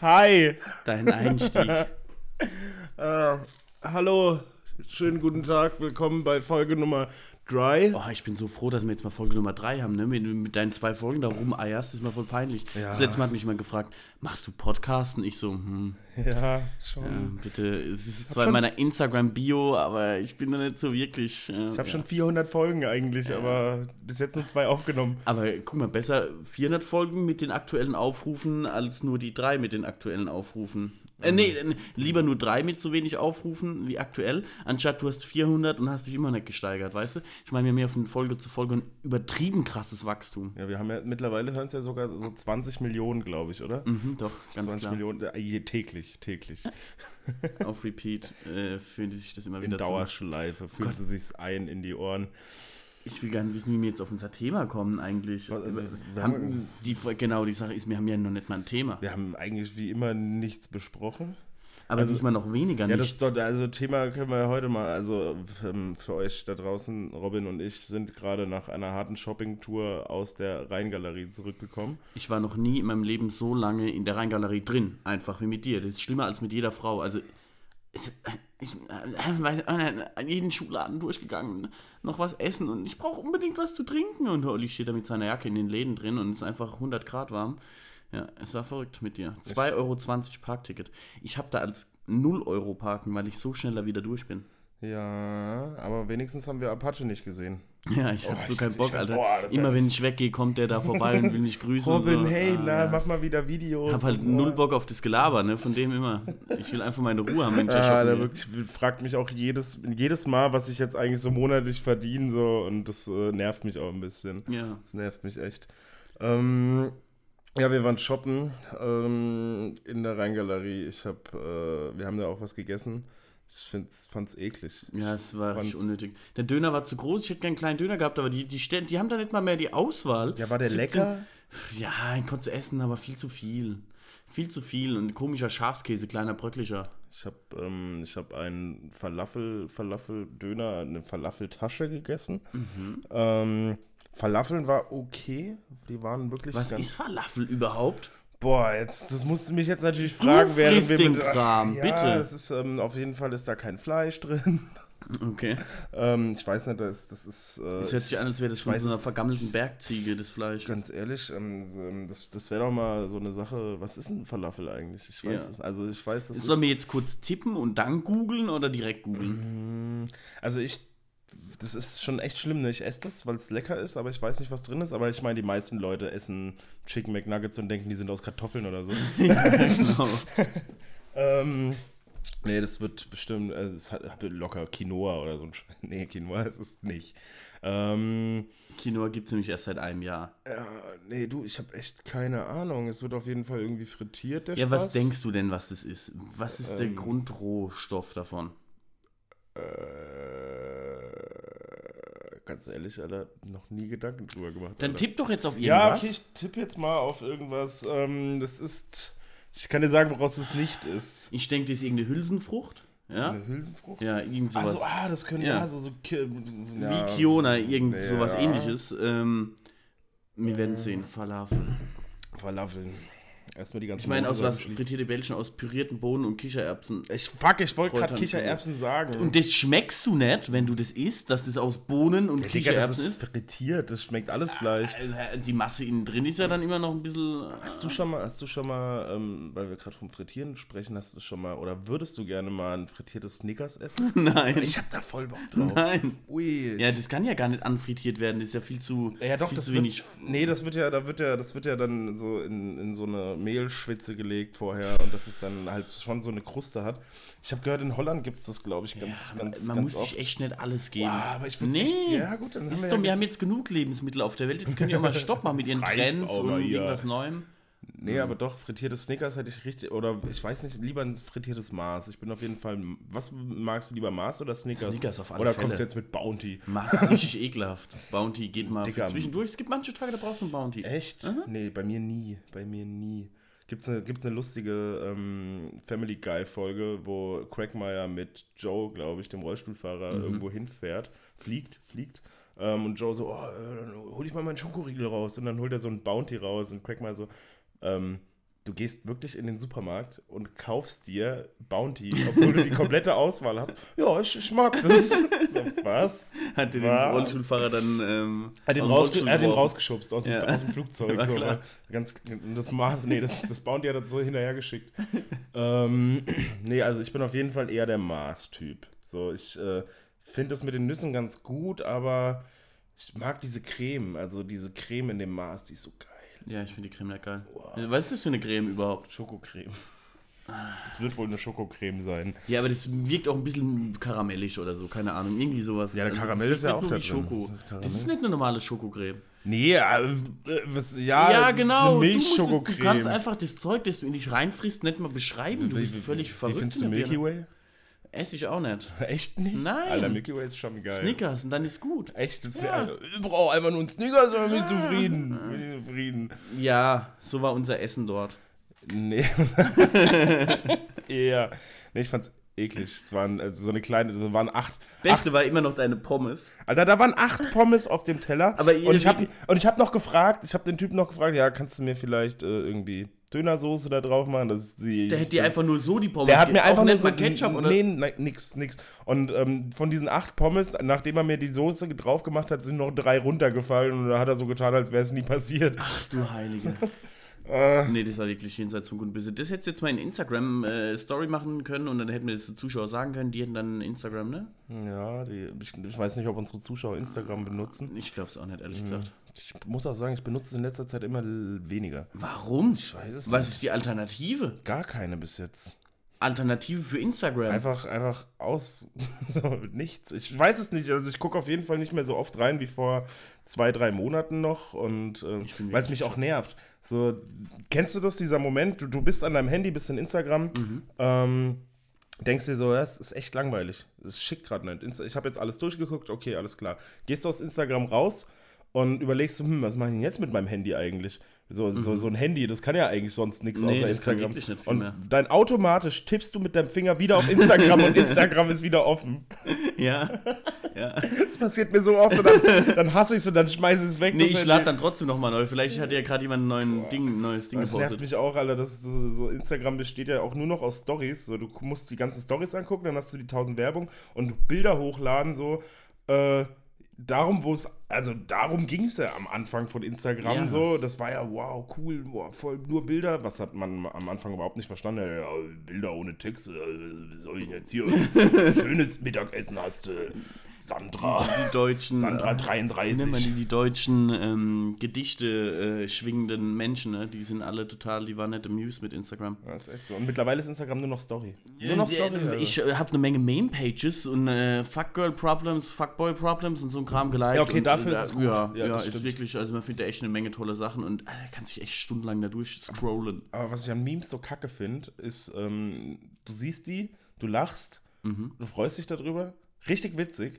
Hi. Dein Einstieg. Äh, hallo, schönen guten Tag, willkommen bei Folge Nummer 3. Oh, ich bin so froh, dass wir jetzt mal Folge Nummer 3 haben, ne? Mit, mit deinen zwei Folgen da rumeierst, ist mal voll peinlich. Ja. Das letzte Mal hat mich jemand gefragt, machst du Podcasten? Ich so, hm, Ja, schon. ja, bitte. Es ist zwar in meiner Instagram-Bio, aber ich bin da nicht so wirklich. Äh, Ich habe ja. schon 400 Folgen eigentlich, aber bis jetzt nur zwei aufgenommen. Aber guck mal, besser 400 Folgen mit den aktuellen Aufrufen als nur die drei mit den aktuellen Aufrufen. Äh, nee, lieber nur drei mit so wenig Aufrufen wie aktuell, anstatt du hast 400 und hast dich immer nicht gesteigert, weißt du? Ich meine, wir haben ja von Folge zu Folge ein übertrieben krasses Wachstum. Ja, wir haben ja mittlerweile hören es ja sogar so 20 Millionen, glaube ich, oder? Mhm, doch, ganz 20 klar. Millionen äh, täglich, täglich. Auf Repeat äh, fühlen die sich das immer In wieder zu. Dauerschleife fühlen Gott. sie sich's ein in die Ohren. Ich will gerne wissen, wie wir jetzt auf unser Thema kommen eigentlich. Was, wir haben, haben- die, genau, die Sache ist, wir haben ja noch nicht mal ein Thema. Wir haben eigentlich wie immer nichts besprochen. Aber also- diesmal noch weniger Ja, nichts. das ist doch, also Thema können wir heute mal, also ähm, für euch da draußen, Robin und ich sind gerade nach einer harten Shoppingtour aus der Rheingalerie zurückgekommen. Ich war noch nie in meinem Leben so lange in der Rheingalerie drin, einfach wie mit dir. Das ist schlimmer als mit jeder Frau. Also, ich, äh, weiß, äh, an jeden Schuhladen durchgegangen, noch was essen und ich brauche unbedingt was zu trinken. Und Olli steht da mit seiner Jacke in den Läden drin und es ist einfach 100 Grad warm. Ja, es war verrückt mit dir. 2,20 Euro Parkticket. Ich habe da als 0 Euro parken, weil ich so schneller wieder durch bin. Ja, aber wenigstens haben wir Apache nicht gesehen. Ja, ich habe Oh, so ich- keinen ich- Bock, Alter. boah, Immer wenn ich weggehe, kommt der da vorbei und will mich grüßen. Robin, so. hey, Ah, na, mach mal wieder Videos. Ich habe halt null Bock auf das Gelaber, ne? Von dem immer. Ich will einfach meine Ruhe haben, da Ja, der wirklich fragt mich auch jedes, jedes Mal, was ich jetzt eigentlich so monatlich verdiene, so und das äh, nervt mich auch ein bisschen. Ja. Das nervt mich echt. Ähm, ja, wir waren shoppen ähm, in der Rheingalerie. Ich hab, äh, wir haben da auch was gegessen. Ich find's, fand's eklig. Ja, es war richtig Fand's- unnötig. Der Döner war zu groß, ich hätte gerne einen kleinen Döner gehabt, aber die, die, die haben da nicht mal mehr die Auswahl. Ja, war der 17 lecker? Ja, den konntest du essen, aber viel zu viel. Viel zu viel und komischer Schafskäse, kleiner bröcklicher. Ich habe ähm, ich hab einen Falafel, Falafel-Döner, eine Falafeltasche gegessen. Mhm. Ähm, Falafeln war okay. Die waren wirklich Was ist Falafel überhaupt? Boah, jetzt, das musst du mich jetzt natürlich fragen, Du während wir den mit. Kram, ja, bitte. Es ist, ähm, auf jeden Fall ist da kein Fleisch drin. Okay. ähm, ich weiß nicht, das, das ist. Äh, Das hört sich an, als wäre das von so einer vergammelten Bergziege, das Fleisch. Ganz ehrlich, ähm, ähm, das, das wäre doch mal so eine Sache. Was ist ein Falafel eigentlich? Ich weiß Ja. es. Also ich weiß, das Sollen wir jetzt kurz tippen und dann googeln oder direkt googeln? Also ich. Das ist schon echt schlimm, ne? Ich esse das, weil es lecker ist, aber ich weiß nicht, was drin ist. Aber ich meine, die meisten Leute essen Chicken McNuggets und denken, die sind aus Kartoffeln oder so. ja, genau. ähm, nee, das wird bestimmt, äh, es hat locker Quinoa oder so ein Sch- Nee, Quinoa ist es nicht. Ähm, Quinoa gibt es nämlich erst seit einem Jahr. ja, nee, du, ich habe echt keine Ahnung. Es wird auf jeden Fall irgendwie frittiert, der Ja, was Spaß. denkst du denn, was das ist? Was ist der Ähm. Grundrohstoff davon? Äh, ganz ehrlich, Alter, noch nie Gedanken drüber gemacht. Dann Alter. tipp doch jetzt auf Ja, irgendwas. okay, ich tippe jetzt mal auf irgendwas. Ähm, das ist. Ich kann dir sagen, woraus es nicht ist. Ich denke, das ist irgendeine Hülsenfrucht. Ja? Eine Hülsenfrucht? Ja, irgend sowas. Also, ah, das können Ja. ja, so, so ja. Wie Kiona, irgend Ja. sowas ähnliches. Ähm, wir werden sehen. Falafel. Falafeln. Erstmal die ganze Ich meine, aus was? Frittierte Bällchen aus pürierten Bohnen und Kichererbsen. Ich fuck, ich wollte gerade. Kichererbsen sagen. Und das schmeckst du nicht, wenn du das isst, dass das aus Bohnen und Digga, das Kichererbsen ist frittiert, das schmeckt alles gleich. Äh, Die Masse innen drin ist ja dann immer noch ein bisschen. Hast du schon mal, hast du schon mal, ähm, weil wir gerade vom Frittieren sprechen, hast du schon mal, oder würdest du gerne mal ein frittiertes Snickers essen? Nein. Ich hab da voll Bock drauf. Nein. Ui. Ja, das kann ja gar nicht anfrittiert werden. Das ist ja viel zu, Ja, doch, viel das zu wird, wenig. Nee, das wird ja, da wird ja, das wird ja dann so in, in so eine Mehlschwitze gelegt vorher und dass es dann halt schon so eine Kruste hat. Ich habe gehört, in Holland gibt es das, glaube ich, ganz, Ja, ganz, man ganz muss oft. sich echt nicht alles geben. Boah, aber ich nee. echt- ja, gut, dann haben ist wir doch, ja- wir haben jetzt genug Lebensmittel auf der Welt. Jetzt können die auch mal Stopp machen mit ihren Trends und hier. irgendwas Neuem. Nee, aber doch, frittiertes Snickers hätte ich richtig, oder ich weiß nicht, lieber ein frittiertes Mars. Ich bin auf jeden Fall, was magst du lieber, Mars oder Snickers? Snickers auf alle Oder Fälle. kommst du jetzt mit Bounty? Mach's richtig ekelhaft. Bounty geht mal Dicker. zwischendurch. Es gibt manche Tage, da brauchst du ein Bounty. Echt? Nee, bei mir nie, bei mir nie. Gibt's eine, gibt's eine lustige ähm, Family Guy-Folge, wo Crackmeyer mit Joe, glaube ich, dem Rollstuhlfahrer, irgendwo hinfährt, fliegt, fliegt. Ähm, und Joe so, oh, äh, dann hol ich mal meinen Schokoriegel raus. Und dann holt er so einen Bounty raus und Crackmeyer so, ähm, du gehst wirklich in den Supermarkt und kaufst dir Bounty, obwohl du die komplette Auswahl hast. Ja, ich, ich mag das. So, was? Hat dir den Was? Rollstuhlfahrer dann. Ähm, Er hat den, aus dem rausge Rollstuhl hat den rausgeschubst aus dem, Ja. aus dem Flugzeug. War so, klar. ganz, das, nee, das, das Bounty hat das so hinterhergeschickt. ähm, nee, also ich bin auf jeden Fall eher der Mars-Typ. So, ich äh, finde das mit den Nüssen ganz gut, aber ich mag diese Creme. Also diese Creme in dem Mars, die ist so geil. Ja, ich finde die Creme nicht geil. Was ist das für eine Creme überhaupt? Schokocreme. Das wird wohl eine Schokocreme sein. Ja, aber das wirkt auch ein bisschen karamellig oder so, keine Ahnung, irgendwie sowas. Ja, der das Karamell ist ja auch da wie drin. Schoko. Das ist. Das ist nicht eine normale Schokocreme. Nee, äh, was, ja, Ja, das genau. ist eine du, musst, du Milchschokocreme. kannst einfach das Zeug, das du in dich reinfrisst, nicht mal beschreiben. Du Wie- bist wie- völlig Wie verrückt. findest du Milky. Way? Esse ich auch nicht. Echt nicht? Nein. Alter, Milky Way ist schon geil. Snickers und dann ist gut. Echt? Das ist Ja. ja. Ich brauche einfach nur einen Snickers und bin ich zufrieden. Bin zufrieden. Ja, so war unser Essen dort. Nee. ja. Nee, ich fand's eklig. Es waren also so eine kleine, es waren acht. Beste war immer noch deine Pommes. Alter, da waren acht Pommes auf dem Teller. Aber und ich habe und ich habe noch gefragt, ich habe den Typen noch gefragt, ja, kannst du mir vielleicht äh, irgendwie Dönersoße da drauf machen? Das ist die, Der hätte dir einfach nur so die Pommes Der hat mir einfach nur nicht so, mal Ketchup oder? Nee, nein, nix, nix. Und ähm, von diesen acht Pommes, nachdem er mir die Soße drauf gemacht hat, sind noch drei runtergefallen und da hat er so getan, als wäre es nie passiert. Du Heilige. Äh, Nee, das war wirklich jenseits von gut und böse. Das hättest du jetzt mal in Instagram äh, Story machen können und dann hätten wir das den Zuschauer sagen können, die hätten dann Instagram, ne? ja, die, ich, ich weiß nicht, ob unsere Zuschauer Instagram benutzen. Ich glaube es auch nicht, ehrlich gesagt. Ich muss auch sagen, ich benutze es in letzter Zeit immer weniger. Warum? Ich weiß es Was nicht. ist die Alternative? Gar keine bis jetzt. Alternative für Instagram. Einfach, einfach aus. So, nichts. Ich weiß es nicht. Also ich gucke auf jeden Fall nicht mehr so oft rein wie vor zwei, drei Monaten noch. Und äh, weil es mich auch nervt. So, kennst du das, dieser Moment? Du, du bist an deinem Handy, bist in Instagram, ähm, denkst dir so, ja, es ist echt langweilig. Es schickt gerade nicht. Ich habe jetzt alles durchgeguckt, okay, alles klar. Gehst du aus Instagram raus und überlegst du, hm, was mache ich denn jetzt mit meinem Handy eigentlich? So, so, so ein Handy, das kann ja eigentlich sonst nichts Nee, außer Instagram. und dann automatisch tippst du mit deinem Finger wieder auf Instagram und Instagram ist wieder offen. ja. ja. Das passiert mir so oft und dann, dann hasse ich es und dann schmeiße ich es weg. Nee, ich lade dann trotzdem nochmal neu. Vielleicht hat ja gerade jemand ein neuen Ding, neues Ding Das nervt gepostet. mich auch, Alter. Das, das, so Instagram besteht ja auch nur noch aus Stories. So, du musst die ganzen Stories angucken, dann hast du die 1000 Werbung und Bilder hochladen, so. Äh, darum, wo es, also darum ging es ja am Anfang von Instagram Ja. so. Das war ja, wow, cool, wow, voll nur Bilder. Was hat man am Anfang überhaupt nicht verstanden? Ja, Bilder ohne Text, äh, wie soll ich jetzt hier schönes Mittagessen hast, äh, Sandra. Die deutschen. Sandra äh, 33. Wie nennt man die, die deutschen ähm, Gedichte äh, schwingenden Menschen, ne? Die sind alle total, die waren nicht amused mit Instagram. Ja, ist echt so. Und mittlerweile ist Instagram nur noch Story. Nur noch Story. also. Ich äh, habe eine Menge Main-Pages und äh, Fuckgirl-Problems, Fuckboy-Problems und so ein Kram geliked. Ja, okay, und, dafür äh, ist es gut. Ja, Ja, ja, das ist stimmt. wirklich, also man findet echt eine Menge tolle Sachen und äh, kann sich echt stundenlang da durchscrollen. Aber was ich an Memes so kacke finde, ist, ähm, du siehst die, du lachst, Mhm. du freust dich darüber, richtig witzig,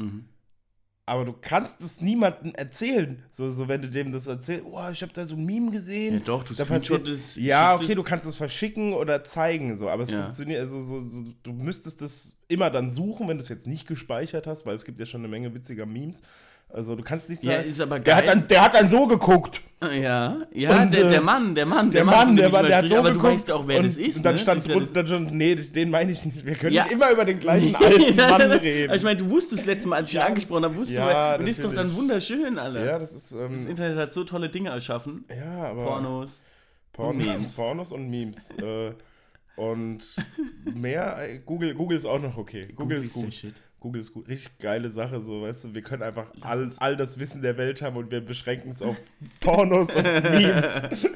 aber du kannst es niemandem erzählen. So, so wenn du dem das erzählst, oh, ich habe da so ein Meme gesehen. Ja, doch, du da passiert, screenshottest- Ja, okay, es- du kannst es verschicken oder zeigen, so, aber es Ja. funktioniert, also so, so, du müsstest das immer dann suchen, wenn du es jetzt nicht gespeichert hast, weil es gibt ja schon eine Menge witziger Memes. Also du kannst nicht Ja, sagen, ist aber der, hat dann, der hat dann so geguckt. Ja, ja, Und, der, äh, der Mann, der Mann, Der, Mann, der Mann, der hat so aber geguckt. du weißt auch, wer und, das ist. Und dann ne? stand Das ist ja das- drunter schon, nee, den meine ich nicht. Wir können Ja. nicht immer über den gleichen alten Mann reden. Ich meine, du wusstest letztes Mal, als ich ihn angesprochen habe, wusstest Ja, du, und das ist doch dann wunderschön, Alter. ja, das ist, Das ähm, Internet hat so tolle Dinge erschaffen. ja, aber Pornos. Porn Memes. Pornos und Memes. äh, und mehr, äh, Google, Google ist auch noch okay. Google, ist der gut. Shit. Google ist gut. Richtig geile Sache, so, weißt du, wir können einfach all, all das Wissen der Welt haben und wir beschränken es auf Pornos und Memes.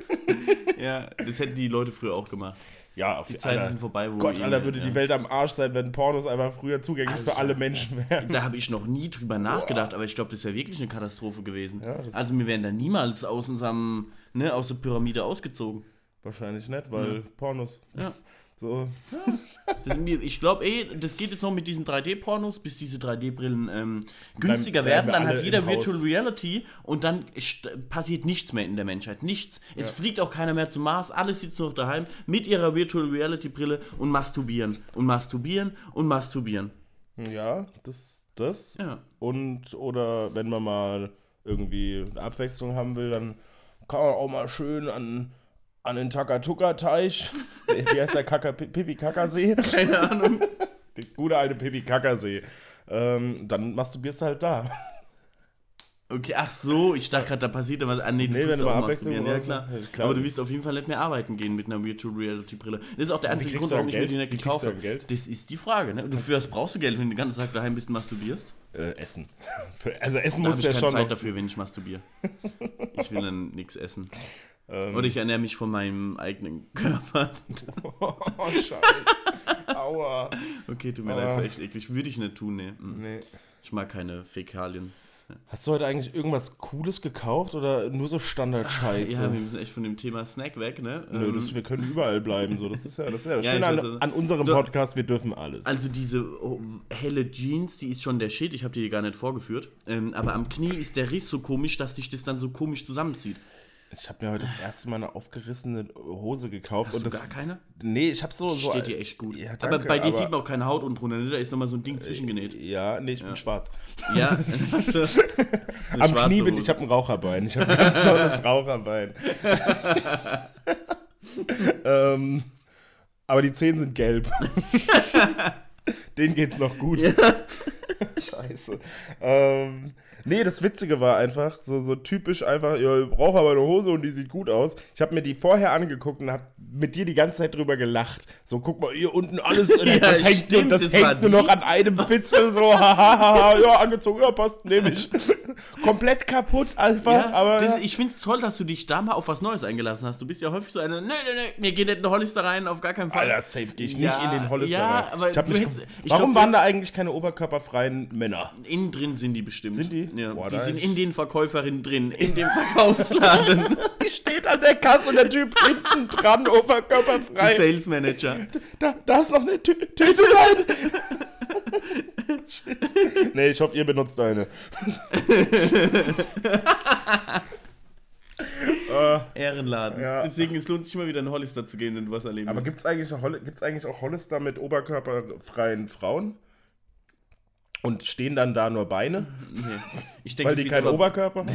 Ja, das hätten die Leute früher auch gemacht. Ja, auf Die Zeiten sind vorbei, wo Gott, Alter, würde ja. die Welt am Arsch sein, wenn Pornos einfach früher zugänglich für Alter. alle Menschen wären. Da habe ich noch nie drüber nachgedacht, aber ich glaube, das wäre wirklich eine Katastrophe gewesen. Ja, also wir wären da niemals aus unserem, ne, aus der Pyramide ausgezogen. Wahrscheinlich nicht, weil Pornos. Ja. So. Das, ich glaube, eh, das geht jetzt noch mit diesen 3D-Pornos, bis diese 3D-Brillen ähm, günstiger bleiben werden. Dann hat jeder im Haus. Virtual Reality und dann passiert nichts mehr in der Menschheit. Nichts. Es fliegt auch keiner mehr zum Mars. Alle sitzen noch daheim mit ihrer Virtual Reality-Brille und masturbieren. Und masturbieren und masturbieren. Ja, das, das. Ja. Und, oder wenn man mal irgendwie eine Abwechslung haben will, dann kann man auch mal schön an, an den Takatuka-Teich. Wie heißt der Kaka, Pipi-Kaka-See? Keine Ahnung. Der gute alte Pipi-Kaka-See. Ähm, dann masturbierst du halt da. Okay, ach so, ich dachte gerade, da passiert was. Ah, nee, du Nee, wenn du mal masturbieren. Abwechslung Ja, klar. klar. Aber du wirst auf jeden Fall nicht mehr arbeiten gehen mit einer Virtual Reality Brille. Das ist auch der einzige Grund, warum ich mir die nicht gekauft habe. Das ist die Frage, ne? Du, für was brauchst du Geld, wenn du den ganzen Tag daheim bist und masturbierst? Äh, essen. Also Essen muss habe ich ja keine schon Zeit noch. dafür, wenn ich masturbiere. Ich will dann nichts essen. Ähm, Oder ich ernähre mich von meinem eigenen Körper. oh, Scheiße. Aua. Okay, tut mir leid, das war echt eklig. Würde ich nicht tun, ne. Mm. Nee. Ich mag keine Fäkalien. Hast du heute eigentlich irgendwas Cooles gekauft oder nur so Standard-Scheiße? Ja, wir müssen echt von dem Thema Snack weg, ne? Nö, Ähm, das, wir können überall bleiben. So. Das ist ja das, ist ja das Ja, Schöne an, weiß, also- an unserem Du- Podcast, wir dürfen alles. Also diese oh, helle Jeans, die ist schon der Shit. Ich habe die gar nicht vorgeführt. Ähm, aber am Knie ist der Riss so komisch, dass dich das dann so komisch zusammenzieht. Ich habe mir heute das erste Mal eine aufgerissene Hose gekauft. Hast und du das, gar keine? Nee, ich habe so, so. steht dir echt gut. Ja, aber danke, bei dir aber- sieht man auch keine Haut unten drunter, ne? Da ist nochmal so ein Ding zwischengenäht. Ja, nee, ich bin schwarz. Ja, also, so Am Knie bin ich, habe ein Raucherbein. Ich habe ein ganz tolles Raucherbein. ähm, aber die Zehen sind gelb. Denen geht's noch gut. Scheiße. Ähm, nee, das Witzige war einfach, so, so typisch einfach, ja, ich brauche aber eine Hose und die sieht gut aus. Ich habe mir die vorher angeguckt und habe mit dir die ganze Zeit drüber gelacht. So, guck mal, hier unten alles, äh, Ja, das hängt, stimmt, das das hängt nur noch an einem Fitzel, so, hahaha, ja, angezogen, ja, passt, nehme ich. Komplett kaputt einfach, Ja, aber. das, ich finde es toll, dass du dich da mal auf was Neues eingelassen hast. Du bist ja häufig so eine, nee, nee, nee, mir geht nicht in den Hollister rein, auf gar keinen Fall. Alter, safe gehe ich Ja, nicht in den Hollister ja, rein. aber ich mich hättest- ich Warum glaub, waren da eigentlich keine oberkörperfreien Männer? Innen drin sind die bestimmt. Sind die? Ja, Boah, die sind in den Verkäuferinnen drin, in dem Verkaufsladen. Die steht an der Kasse und der Typ hinten dran, oberkörperfrei. Sales Manager. Da, da ist noch eine Tü Tüte sein. nee, ich hoffe, ihr benutzt eine. äh, Ehrenladen. Ja. Deswegen, es lohnt sich immer wieder in Hollister zu gehen und was erleben. aber gibt es eigentlich auch Hollister mit oberkörperfreien Frauen? Und stehen dann da nur Beine? Nee. Ich denke, Weil die keinen Oberkörper haben?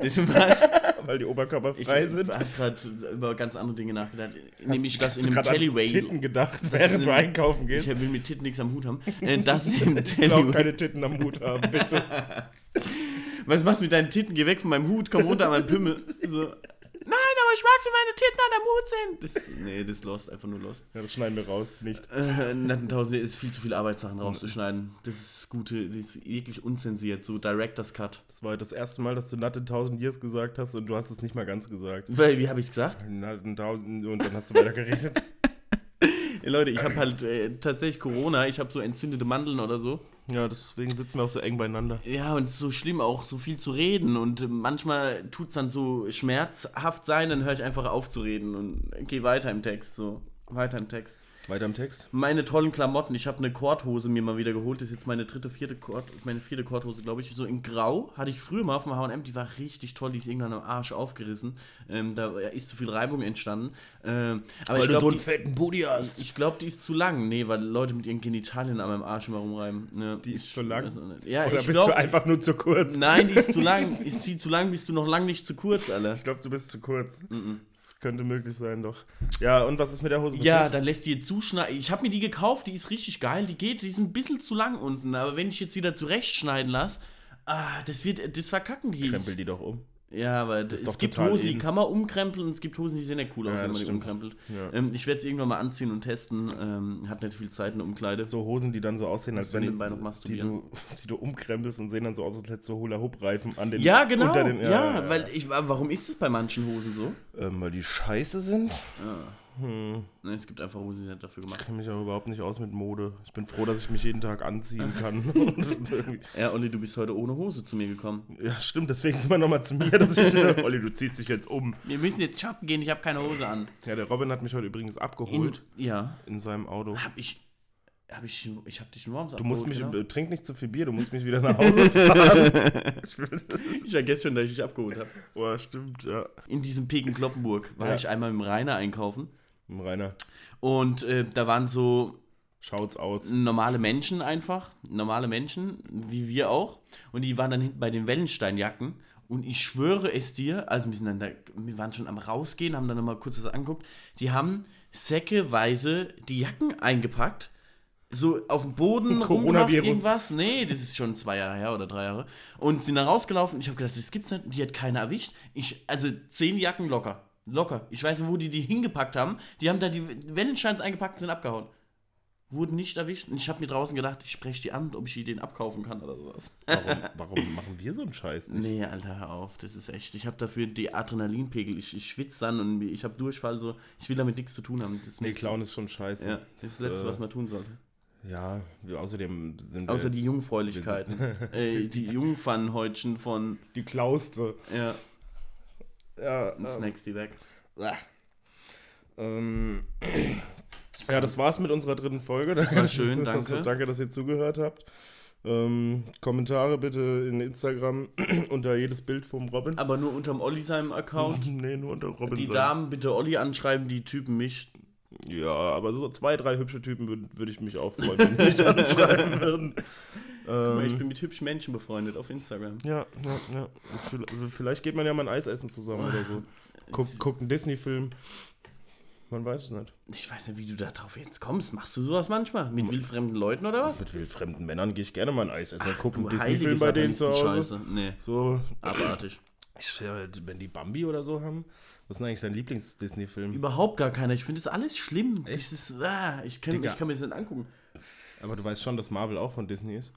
Das was? Weil die Ich oberkörperfrei sind? habe gerade über ganz andere Dinge nachgedacht. Nämlich, dass Hast in einem Tellyway. Titten gedacht, während du einkaufen Ich gehst? will mit Titten nichts am Hut haben. Äh, dass im Ich will auch keine Titten am Hut haben, bitte. Was machst du mit deinen Titten? Geh weg von meinem Hut, komm runter an meinen Pimmel. So. Ich mag so meine Titten an deinem Hut sehen. Das, nee, das ist lost, einfach nur lost. Ja, das schneiden wir raus, nicht. Äh, Nattentausende ist viel zu viel Arbeit, Sachen rauszuschneiden. Das ist gute, das ist wirklich unzensiert, so Director's Cut. Das war das erste Mal, dass du Nut in 1000 Years gesagt hast und du hast es nicht mal ganz gesagt. Weil, wie habe ich es gesagt? Nut in 1000 und dann hast du weiter geredet. Leute, ich habe halt äh, tatsächlich Corona, ich habe so entzündete Mandeln oder so. Ja, deswegen sitzen wir auch so eng beieinander. Ja, und es ist so schlimm, auch so viel zu reden. Und manchmal tut es dann so schmerzhaft sein, dann höre ich einfach auf zu reden und gehe weiter im Text. So, weiter im Text. Weiter im Text. Meine tollen Klamotten. Ich habe eine Korthose mir mal wieder geholt. Das ist jetzt meine dritte, vierte Kord, meine vierte Korthose, glaube ich. So in Grau hatte ich früher mal auf dem H&M. Die war richtig toll. Die ist irgendwann am Arsch aufgerissen. Ähm, da ist zu viel Reibung entstanden. Ähm, aber ich glaube, die, fetten Booty hast. ich glaub, die ist zu lang. Nee, weil Leute mit ihren Genitalien an meinem Arsch immer rumreiben. Ne, Die ist ich zu lang? nicht. Ja, Oder ich bist glaub, du einfach nur zu kurz? Nein, die ist zu lang. Ist sie zu lang, bist du noch lang nicht zu kurz, Alter. Ich glaube, du bist zu kurz. Das könnte möglich sein, doch. Ja, und was ist mit der Hose Ja, dann lässt die jetzt zuschneiden. Ich habe mir die gekauft, die ist richtig geil. Die geht, die ist ein bisschen zu lang unten. Aber wenn ich jetzt wieder zurechtschneiden lasse, ah, das wird, das verkacken die. Krempel die doch um. Ja, aber das, es gibt Hosen, die kann man umkrempeln und es gibt Hosen, die sehen ja cool aus, Ja, wenn man das die stimmt. umkrempelt. Ja. Ähm, ich werde es irgendwann mal anziehen und testen. Ähm, hab nicht viel Zeit in der Umkleide. So Hosen, die dann so aussehen, als wenn das, die, du, die du umkrempelst und sehen dann so aus, als hättest du Hula-Hoop-Reifen an den Ja, genau. unter den, ja, weil ich, warum ist es bei manchen Hosen so? ähm, weil die scheiße sind. Ne, es gibt einfach Hosen, die sind dafür gemacht. Ich kenne mich auch überhaupt nicht aus mit Mode. Ich bin froh, dass ich mich jeden Tag anziehen kann. Ja, Olli, du bist heute ohne Hose zu mir gekommen. ja, stimmt, deswegen sind wir nochmal zu mir, dass ich. Olli, du ziehst dich jetzt um. Wir müssen jetzt shoppen gehen, ich habe keine Hose an. Ja, der Robin hat mich heute übrigens In, abgeholt ja, in, seinem Auto. hab ich. Hab ich, ich hab dich nur abends Du musst mich, genau. äh, trink nicht zu viel Bier, du musst mich wieder nach Hause fahren. ich vergesse schon, dass ich dich abgeholt habe. Boah, stimmt, ja. In diesem Peken Kloppenburg war Ja. ich einmal im Rainer einkaufen. Rainer, Und äh, da waren so schaut's aus. normale Menschen einfach. Normale Menschen, wie wir auch. Und die waren dann hinten bei den Wellensteinjacken. Und ich schwöre es dir, also wir, sind dann da, wir waren schon am Rausgehen, haben dann nochmal kurz das angeguckt. Die haben säckeweise die Jacken eingepackt, so auf dem Boden rumgemacht, irgendwas. Nee, das ist schon zwei Jahre her oder drei Jahre. Und sind dann rausgelaufen. Ich habe gedacht, das gibt's nicht. Die hat keiner erwischt. Ich, also zehn Jacken locker. Locker. Ich weiß nicht, wo die die hingepackt haben. Die haben da die Wellensteins eingepackt und sind abgehauen. Wurden nicht erwischt. Und ich habe mir draußen gedacht, ich spreche die an, ob ich die den abkaufen kann oder sowas. Warum, warum machen wir so einen Scheiß nicht? Nee, Alter, hör auf, das ist echt. Ich habe dafür die Adrenalinpegel. Ich, ich schwitze dann und ich habe Durchfall. So. Ich will damit nichts zu tun haben. Das Nee, Clown ist schon scheiße. Ja, das ist das Letzte, äh, was man tun sollte. Ja, außerdem sind wir Außer die Jungfräulichkeiten. äh, die Jungfernhäutchen von. die Klauste. Ja, Ja, und ähm, Snacks die weg. ähm, ja, das war's mit unserer dritten Folge. Das war schön, danke. danke, dass ihr zugehört habt. Ähm, Kommentare bitte in Instagram unter jedes Bild vom Robin. Aber nur unterm Olli seinem Account. Nee, nur unter Robin. Die. Damen bitte Olli anschreiben, die Typen mich. Ja, aber so zwei, drei hübsche Typen würde würd ich mich auch freuen, wenn die mich anschreiben würden. Weil ich Ähm, bin mit hübschen Menschen befreundet auf Instagram. ja, ja, ja. Vielleicht- Vielleicht geht man ja mal ein Eis essen zusammen oder so. Guckt guckt einen Disney-Film. Man weiß es nicht. Ich weiß nicht, wie du da drauf jetzt kommst. Machst du sowas manchmal? Mit wildfremden Leuten oder was? Mit wildfremden Männern gehe ich gerne mal ein Eis essen. Dann gucke einen Disney-Film bei denen zu Hause. Satanistenscheiße. Nee, So, abartig. ich, wenn die Bambi oder so haben. Was ist denn eigentlich dein Lieblings-Disney-Film? Überhaupt gar keiner. Ich finde das alles schlimm. Echt? Das ist, ah, ich, kann, ich kann mir das nicht angucken. Aber du weißt schon, dass Marvel auch von Disney ist.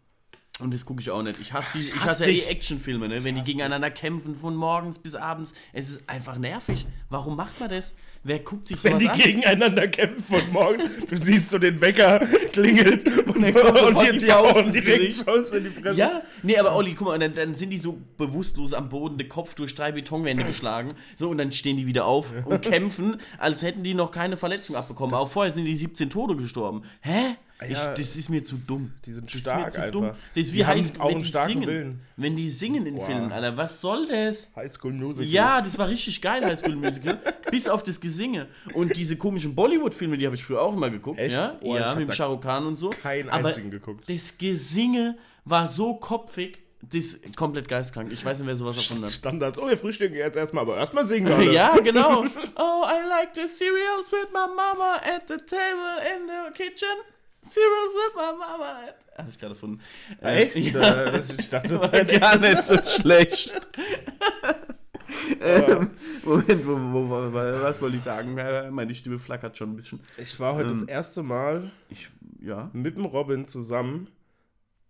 Und das gucke ich auch nicht. Ich hasse, die, ich hasse hasse ja eh dich. Actionfilme, ne? wenn die gegeneinander kämpfen von morgens bis abends. Es ist einfach nervig. Warum macht man das? Wer guckt sich Wenn die an? gegeneinander kämpfen von morgen, du siehst so den Wecker klingelt und, dann kommt dir die die Faust ins direkt. Faust in die Fresse. Ja, nee, aber Olli, guck mal, dann, dann sind die so bewusstlos am Boden, der Kopf durch drei Betonwände geschlagen. So, und dann stehen die wieder auf und kämpfen, als hätten die noch keine Verletzung abbekommen. Auch vorher sind die 17 Tode gestorben. Hä? Ich, Ja, das ist mir zu dumm. die sind das ist stark mir zu einfach. dumm. Das ist wie heißt, wenn die singen. Willen. Wenn die singen in Boah. Filmen, Alter, was soll das? High School Musical. Ja, das war richtig geil, High School Musical. bis auf das Gesinge. Und diese komischen Bollywood-Filme, die habe ich früher auch immer geguckt. Echt? Ja, Oh, ja mit Shah Rukh Khan und so. keinen Aber einzigen geguckt. Das Gesinge war so kopfig, das ist komplett geistkrank. Ich weiß nicht, wer sowas erfunden hat. Standards. Oh, wir frühstücken jetzt erstmal, aber erstmal singen alle. Ja, genau. Oh, I like the cereals with my mama at the table in the kitchen. Cereals with my mama. At... Hab ich gerade erfunden. Äh, Echt? Ja, Das- Ich dachte, das wäre gar nicht so schlecht. ähm, Moment, wo, wo, wo, was wollte ich sagen? Meine Stimme flackert schon ein bisschen. Ich war heute das Ähm. erste Mal Ich, ja. mit dem Robin zusammen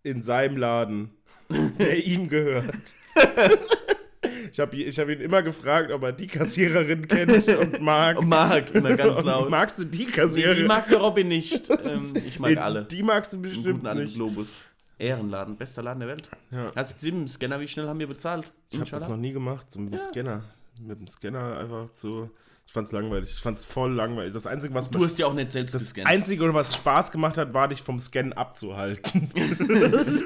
in seinem Laden, der ihm gehört. Ich habe ich hab ihn immer gefragt, ob er die Kassiererin kennt und mag. Mag, immer ganz Und laut. Magst du die Nee, Kassiererin? die mag der Robin nicht. Ähm, ich mag Nee, alle. Die magst du Einen bestimmt guten alten nicht. Globus. Ehrenladen, bester Laden der Welt. Ja. Hast du gesehen, mit dem Scanner, wie schnell haben wir bezahlt? Ich habe das noch nie gemacht, so mit dem Ja. Scanner. Mit dem Scanner einfach so. Ich fand's langweilig. Ich fand's voll langweilig. Das Einzige, was Du hast ja auch nicht selbst das gescannt. Einzige, was Spaß gemacht hat, war dich vom Scannen abzuhalten.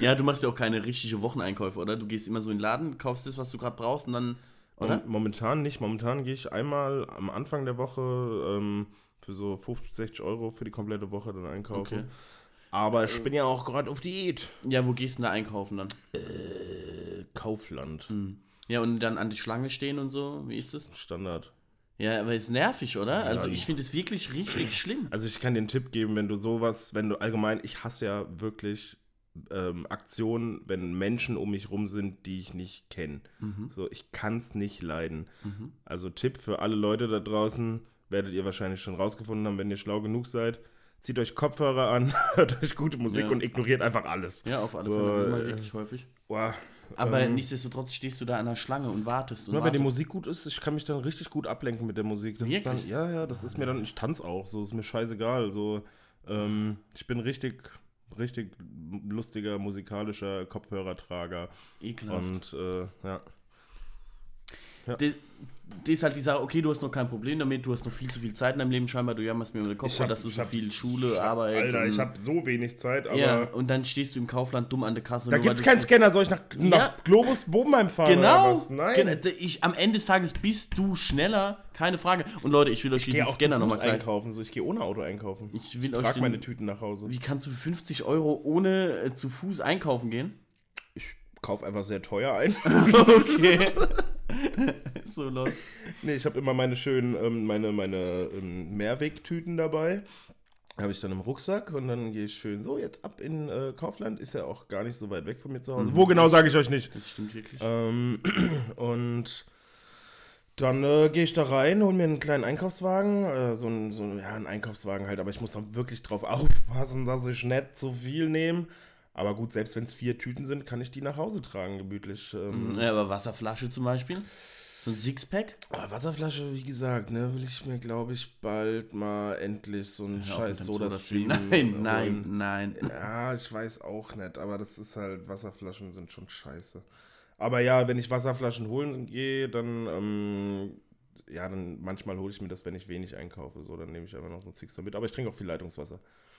Ja, du machst ja auch keine richtige Wocheneinkäufe, oder? Du gehst immer so in den Laden, kaufst das, was du gerade brauchst und dann, oder? Mom- Momentan nicht. Momentan gehe ich einmal am Anfang der Woche ähm, für so 50, 60 Euro für die komplette Woche dann einkaufen. Okay. Aber ich bin ja auch gerade auf Diät. Ja, wo gehst du denn da einkaufen dann? Äh, Kaufland. Hm. Ja, und dann an die Schlange stehen und so, wie ist das? Standard. Ja, aber ist nervig, oder? Also Ja. ich finde es wirklich richtig schlimm. Also ich kann dir einen Tipp geben, wenn du sowas, wenn du allgemein, ich hasse ja wirklich ähm, Aktionen, wenn Menschen um mich rum sind, die ich nicht kenne. Mhm. So, ich kann es nicht leiden. Mhm. Also Tipp für alle Leute da draußen, werdet ihr wahrscheinlich schon rausgefunden haben, wenn ihr schlau genug seid. Zieht euch Kopfhörer an, hört euch gute Musik Ja. und ignoriert einfach alles. Ja, auf alle So, Fälle. Immer äh, wirklich häufig. Boah, Aber ähm, nichtsdestotrotz stehst du da an der Schlange und wartest und Nur wenn die. Musik gut ist, ich kann mich dann richtig gut ablenken mit der Musik. Das ist dann, ja, ja, das ist mir dann, ich tanze auch, so ist mir scheißegal. So, ähm, ich bin richtig, richtig lustiger musikalischer Kopfhörertrager. Ekelhaft. Und äh, ja. Das, das ist halt die Sache, okay, du hast noch kein Problem damit, du hast noch viel zu viel Zeit in deinem Leben scheinbar, du jammerst mir über den Kopf, dass du so viel Schule, Arbeit. Alter, ich und- habe so wenig Zeit, aber Ja, und dann stehst du im Kaufland dumm an der Kasse. da gibt's keinen Scanner. Soll ich nach, nach Ja. Globus Bobenheim fahren Genau. oder was? Nein. Genau, Ich, am Ende des Tages bist du schneller, keine Frage. Und Leute, ich will euch Ich diesen auch Scanner nochmal einkaufen. So, ich gehe ohne Auto einkaufen. Ich will Ich euch trage den, meine Tüten nach Hause. Wie kannst du für 50 Euro ohne äh, zu Fuß einkaufen gehen? Ich kaufe einfach sehr teuer ein. Okay. so los. nee, ich habe immer meine schönen, ähm, meine, meine ähm, Mehrwegtüten dabei. Habe ich dann im Rucksack und dann gehe ich schön so jetzt ab in äh, Kaufland. Ist ja auch gar nicht so weit weg von mir zu Hause. Wo genau, sage ich euch nicht. Das stimmt wirklich. Ähm, und dann äh, gehe ich da rein, hole mir einen kleinen Einkaufswagen, äh, so ein, so ja, ein Einkaufswagen halt, aber ich muss da wirklich drauf aufpassen, dass ich nicht zu viel nehme. Aber gut, selbst wenn es vier Tüten sind, kann ich die nach Hause tragen, gemütlich. Ähm, Ja, aber Wasserflasche zum Beispiel? So ein Sixpack? aber Wasserflasche, wie gesagt, ne, will ich mir, glaube ich, bald mal endlich so einen scheiß Soda-Stream Nein, holen. nein, nein. Ja, ich weiß auch nicht, aber das ist halt, Wasserflaschen sind schon scheiße. Aber ja, wenn ich Wasserflaschen holen gehe, dann, ähm, ja, dann manchmal hole ich mir das, wenn ich wenig einkaufe. So, dann nehme ich einfach noch so ein Sixer mit. Aber ich trinke auch viel Leitungswasser.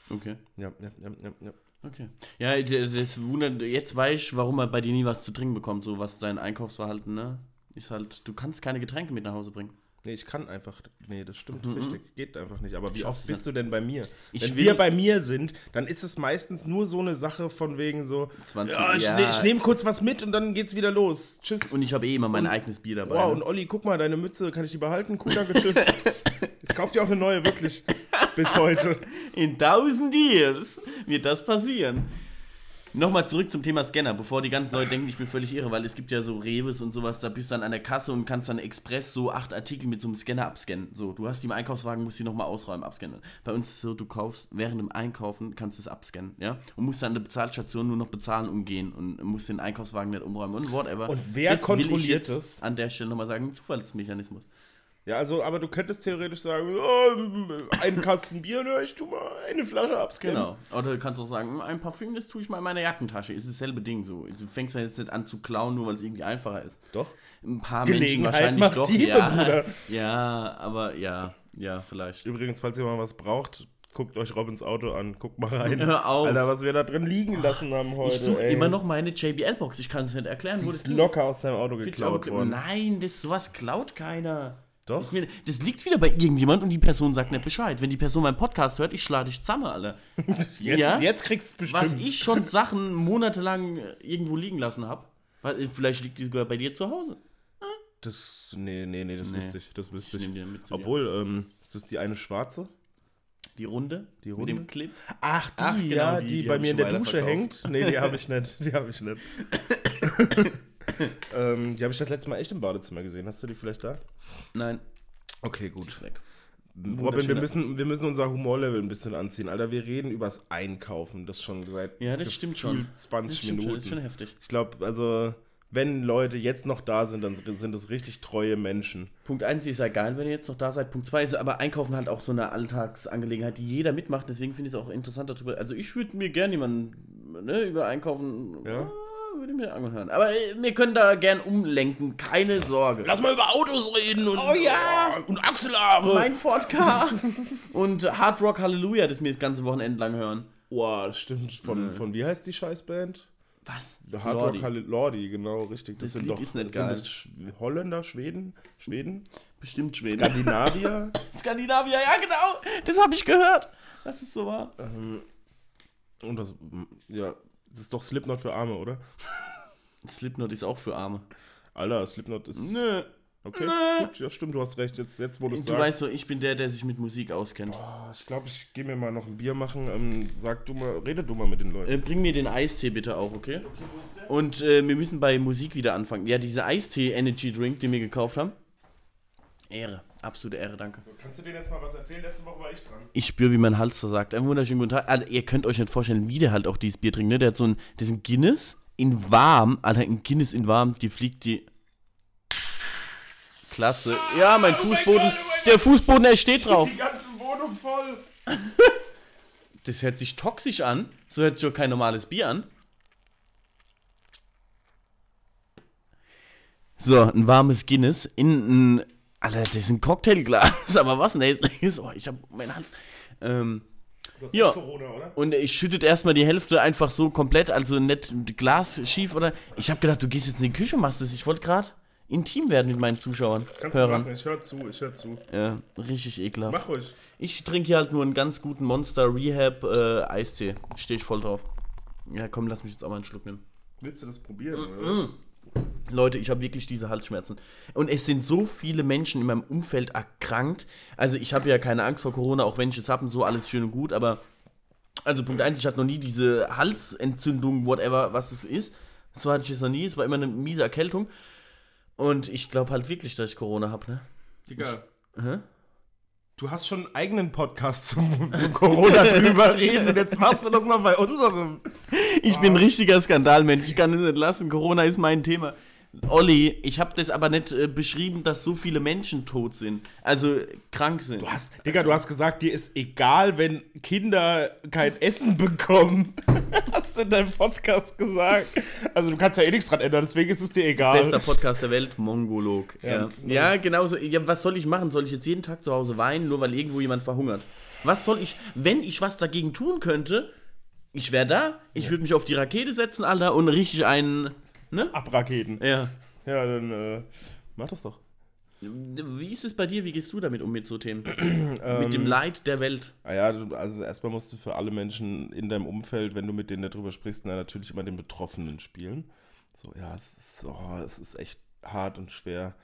Okay. Ja, ja, ja, ja, ja. Okay. Ja, das wundert, jetzt weiß ich, warum man bei dir nie was zu trinken bekommt, so was dein Einkaufsverhalten, ne? Ist halt, du kannst keine Getränke mit nach Hause bringen. Nee, ich kann einfach, nee, das stimmt, Mhm. richtig, geht einfach nicht. Aber wie Schaffst oft bist du denn bei mir? Ich Wenn wir bei mir sind, dann ist es meistens nur so eine Sache von wegen so, 20 ja, ich, ja. Ne, ich nehme kurz was mit und dann geht's wieder los. Tschüss. Und ich habe eh immer mein eigenes Bier dabei. Wow, ne? und Olli, guck mal, deine Mütze, kann ich die behalten? Cool, danke, tschüss. ich kauf dir auch eine neue, wirklich. Bis heute. In 1000 Years wird das passieren. Nochmal zurück zum Thema Scanner, bevor die ganzen Leute denken, ich bin völlig irre, weil es gibt ja so Reves und sowas, da bist du dann an der Kasse und kannst dann express so acht Artikel mit so einem Scanner abscannen. So, du hast die im Einkaufswagen, musst die nochmal ausräumen, abscannen. Bei uns ist es so, du kaufst während dem Einkaufen, kannst du es abscannen, ja? Und musst dann an der Bezahlstation nur noch bezahlen umgehen und musst den Einkaufswagen nicht umräumen und whatever. Und wer Das kontrolliert jetzt das? An der Stelle nochmal sagen, Zufallsmechanismus. Ja, also, aber du könntest theoretisch sagen, oh, einen Kasten Bier, ne, ich tu mal eine Flasche abscannen. Genau. Oder du kannst auch sagen, ein Parfüm, das tue ich mal in meiner Jackentasche. Ist dasselbe Ding so. Du fängst ja jetzt nicht an zu klauen, nur weil es irgendwie einfacher ist. Doch. Ein paar Menschen wahrscheinlich doch. Diebe, ja. Bruder. ja, aber ja, ja, vielleicht. Übrigens, falls ihr mal was braucht, guckt euch Robins Auto an, guckt mal rein. Hör auf. Alter, was wir da drin liegen lassen haben heute. Ich suche immer noch meine JBL-Box. Ich kann es nicht erklären, Die ist locker aus seinem Auto geklaut worden. Nein, das sowas klaut keiner. Doch. Mir, das liegt wieder bei irgendjemand und die Person sagt nicht Bescheid. Wenn die Person meinen Podcast hört, ich schlage dich zusammen, Alter. Jetzt, ja? jetzt kriegst du Was bestimmt. ich schon Sachen monatelang äh, irgendwo liegen lassen habe. Vielleicht liegt die sogar bei dir zu Hause. Das, nee, nee, nee, das Nee. wüsste ich. Das wüsste Ich ich. mit. Obwohl, ähm, ist das die eine schwarze? Die Runde? Die Mit Runde? dem Clip? Ach, die, Ach, genau, ja, die- die, die bei mir in der Dusche weiterverkauft. hängt. Nee, die habe ich nicht. Die habe ich nicht. ähm, die habe ich das letzte Mal echt im Badezimmer gesehen. Hast du die vielleicht da? Nein. Okay, gut. weg. Robin, wir müssen, wir müssen unser Humorlevel ein bisschen anziehen. Alter, wir reden übers Einkaufen. Das schon seit Ja, das stimmt schon. gefühlt 20 Das stimmt schon, Minuten. das ist schon heftig. ich glaube, also, wenn Leute jetzt noch da sind, dann sind das richtig treue Menschen. Punkt 1 ist ja geil, wenn ihr jetzt noch da seid. Punkt 2 ist aber Einkaufen halt auch so eine Alltagsangelegenheit, die jeder mitmacht. Deswegen finde ich es auch interessant darüber. Also ich würde mir gerne jemanden ne, über Einkaufen Ja. Würde ich mir anhören. Aber äh, wir können da gern umlenken, keine Sorge. Lass mal über Autos reden und, Oh ja! und Achselhaare. Mein Ford K. Und Hard Rock Hallelujah, das mir das ganze Wochenende lang hören. Boah, das stimmt. Von, von wie heißt die Scheißband? Was? Hard Lordi. Rock Lordi, genau, richtig. Das, Das sind Lied doch ist nicht sind geil. das Sch Holländer, Schweden, Schweden, Bestimmt Schweden. Skandinavier. Skandinavier, ja genau. Das habe ich gehört. Das ist so wahr. und das, ja, das ist doch Slipknot für Arme, oder? Slipknot ist auch für Arme. Alter, Slipknot ist. Nö. Okay, Nö. gut, ja, stimmt, du hast recht. Jetzt, jetzt wo du Du es weißt sagst. so, ich bin der, der sich mit Musik auskennt. Ah, Ich glaube, ich gehe mir mal noch ein Bier machen. Ähm, sag du mal, rede du mal mit den Leuten. Äh, bring mir den Eistee bitte auch, okay? Und äh, wir müssen bei Musik wieder anfangen. Ja, diese Eistee-Energy-Drink, den wir gekauft haben. Ehre, absolute Ehre, danke. Kannst du denen jetzt mal was erzählen? Letzte Woche war ich dran. Ich spüre, wie mein Hals so sagt. Einen wunderschönen guten Tag. Alter, ihr könnt euch nicht vorstellen, wie der halt auch dieses Bier trinkt, ne? Der hat so ein, das ist ein Guinness in warm, Alter, ein Guinness in warm, die fliegt die. Klasse. Ja, mein Fußboden, Gott, oh mein der Fußboden, der steht drauf. Die ganze Wohnung voll. Das hört sich toxisch an. So hört sich doch kein normales Bier an. So, ein warmes Guinness in ein. Alter, das ist ein Cocktailglas. Aber was? Nee, ist, oh, ich hab meinen Hals. Ähm, Du hast Ja. Corona, oder? und ich schüttet erstmal die Hälfte einfach so komplett, also nicht Glas schief oder. Ich hab gedacht, du gehst jetzt in die Küche und machst das. Ich wollte gerade intim werden mit meinen Zuschauern. Kannst du Hörern. machen, ich höre zu, ich höre zu. Ja, richtig ekelhaft. Mach ruhig. Ich trinke hier halt nur einen ganz guten Monster Rehab äh, Eistee. Stehe ich voll drauf. Ja, komm, lass mich jetzt auch mal einen Schluck nehmen. Willst du das probieren? Mm. Leute, ich habe wirklich diese Halsschmerzen. Und es sind so viele Menschen in meinem Umfeld erkrankt. Also ich habe ja keine Angst vor Corona, auch wenn ich es habe, so alles schön und gut, aber also Punkt 1, ich hatte noch nie diese Halsentzündung, whatever, was es ist. So hatte ich es noch nie, es war immer eine miese Erkältung. Und ich glaube halt wirklich, dass ich Corona habe, ne? Digga, Hä? du hast schon einen eigenen Podcast zum, zum Corona drüber reden und jetzt machst du das noch bei unserem. Ich bin ein richtiger Skandalmensch, ich kann es nicht lassen. Corona ist mein Thema. Olli, ich habe das aber nicht äh, beschrieben, dass so viele Menschen tot sind. Also krank sind. Du hast, Digga, du hast gesagt, dir ist egal, wenn Kinder kein Essen bekommen. hast du in deinem Podcast gesagt. Also du kannst ja eh nichts dran ändern, deswegen ist es dir egal. Bester Podcast der Welt, Mongolog. Ja, Ja. ja. genau so. Ja, was soll ich machen? Soll ich jetzt jeden Tag zu Hause weinen, nur weil irgendwo jemand verhungert? Was soll ich, wenn ich was dagegen tun könnte, ich wäre da, ich würde mich auf die Rakete setzen, Alter, und richtig einen, ne? Abraketen. Ja. Ja, dann äh, mach das doch. Wie ist es bei dir? Wie gehst du damit um mit so Themen? Ähm, mit dem Leid der Welt. Ah ja, du- also erstmal musst du für alle Menschen in deinem Umfeld, wenn du mit denen darüber sprichst, na, natürlich immer den Betroffenen spielen. So, ja, es ist, oh, es ist echt hart und schwer.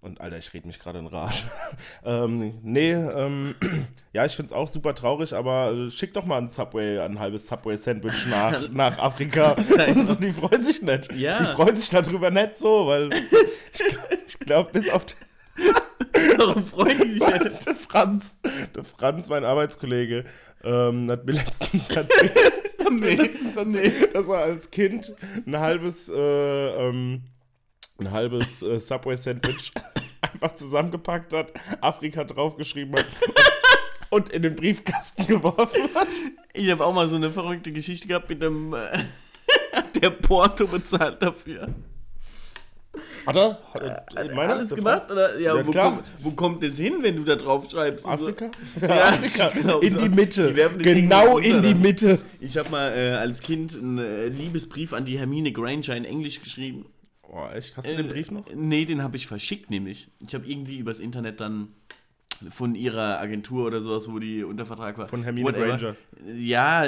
Und Alter, ich rede mich gerade in Rage. ähm, nee, ähm, ja, ich finde es auch super traurig, aber äh, schick doch mal ein Subway, ein halbes Subway-Sandwich nach, nach Afrika. die freuen sich nicht. Ja. Die freuen sich darüber nicht so, weil ich, ich glaube, bis auf Warum freuen die sich jetzt? der Franz, der Franz, mein Arbeitskollege, ähm, hat mir letztens erzählt, mir letztens erzählt dass er als Kind ein halbes, äh, ähm, ein halbes äh, Subway-Sandwich einfach zusammengepackt hat, Afrika draufgeschrieben hat und in den Briefkasten geworfen hat. Ich habe auch mal so eine verrückte Geschichte gehabt mit dem, äh, der Porto bezahlt dafür. Hat er? Hat er Hat meiner? alles gemacht? Oder? Ja, Ja, wo, klar. kommt, wo kommt das hin, wenn du da drauf schreibst? und so? Afrika? Ja, Afrika. glaub In so. die Mitte. Die Genau runter in die dann. Mitte. Ich habe mal äh, als Kind einen äh, Liebesbrief an die Hermine Granger in Englisch geschrieben. Oh, echt? Hast du den Äh, Brief noch? Nee, den habe ich verschickt nämlich. Ich habe irgendwie übers Internet dann von ihrer Agentur oder sowas, wo die unter Vertrag war. Von Hermine Whatever. Granger. Ja.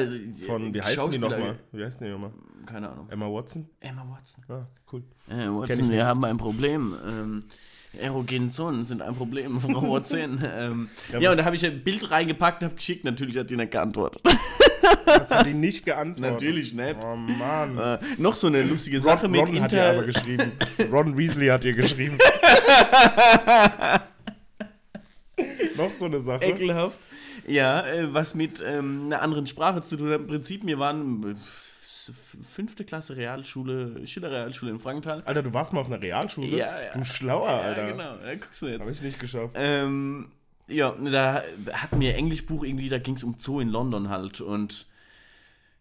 Von, wie heißen die nochmal? Wie heißen die nochmal? Keine Ahnung. Emma Watson? Emma Watson. Ah, cool. Äh, Watson, wir haben ein Problem. Ähm, erogene Zonen sind ein Problem, Frau Watson. ähm, Ja, ja, und da habe ich ein Bild reingepackt und habe geschickt. Natürlich hat die nicht geantwortet. Das hat die nicht geantwortet. Natürlich nicht. Oh Mann. Äh, noch so eine lustige Sache Ron, mit Ron hat ihr aber Inter. geschrieben. Ron Weasley hat ihr geschrieben. Noch so eine Sache. Ekelhaft. Ja, äh, was mit ähm, einer anderen Sprache zu tun hat. Im Prinzip, wir waren fünfte Klasse Realschule, Schillerrealschule in Frankenthal. Alter, du warst mal auf einer Realschule? Ja, ja. Du Schlauer, Alter. Ja, genau. Ja, guckst du jetzt. Hab ich nicht geschafft. Ähm, ja, da hatten wir Englischbuch irgendwie, da ging es um Zoo in London halt und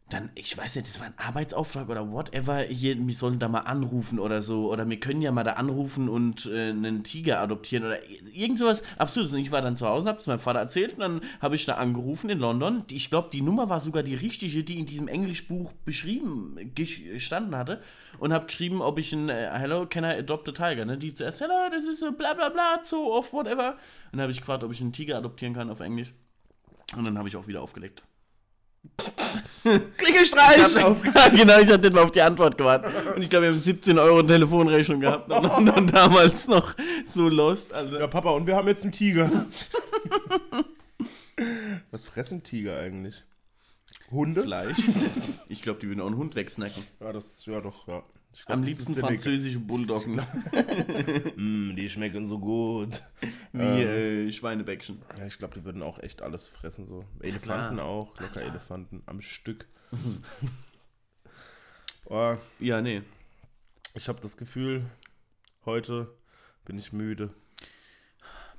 dann, ich weiß nicht, das war ein Arbeitsauftrag oder whatever, hier, wir sollen da mal anrufen oder so, oder wir können ja mal da anrufen und äh, einen Tiger adoptieren oder irgend sowas Absurdes. Und ich war dann zu Hause, hab's meinem Vater erzählt und dann habe ich da angerufen in London. Ich glaube, die Nummer war sogar die richtige, die in diesem Englischbuch beschrieben gestanden hatte und habe geschrieben, ob ich ein äh, Hello, can I adopt a tiger? Ne? Die zuerst, Hello, das ist so bla bla bla, Zoo of whatever. Und dann habe ich gefragt, ob ich einen Tiger adoptieren kann auf Englisch. Und dann habe ich auch wieder aufgelegt. Klingelstreich! Ich hab, genau, ich hatte nicht mal auf die Antwort gewartet. Und ich glaube, wir haben 17 Euro Telefonrechnung gehabt. Und dann, dann damals noch so lost. Also, Ja, Papa, und wir haben jetzt einen Tiger. Was fressen Tiger eigentlich? Hunde? Fleisch. Ich glaube, die würden auch einen Hund wegsnacken. Ja, das, ja doch, ja. Glaub, Am liebsten französische Bulldoggen. Mm, die schmecken so gut. Wie äh, Schweinebäckchen. Ja, ich glaube, die würden auch echt alles fressen, so. Elefanten klar. auch, locker Elefanten am Stück. oh, Ja, nee. ich habe das Gefühl, heute bin ich müde.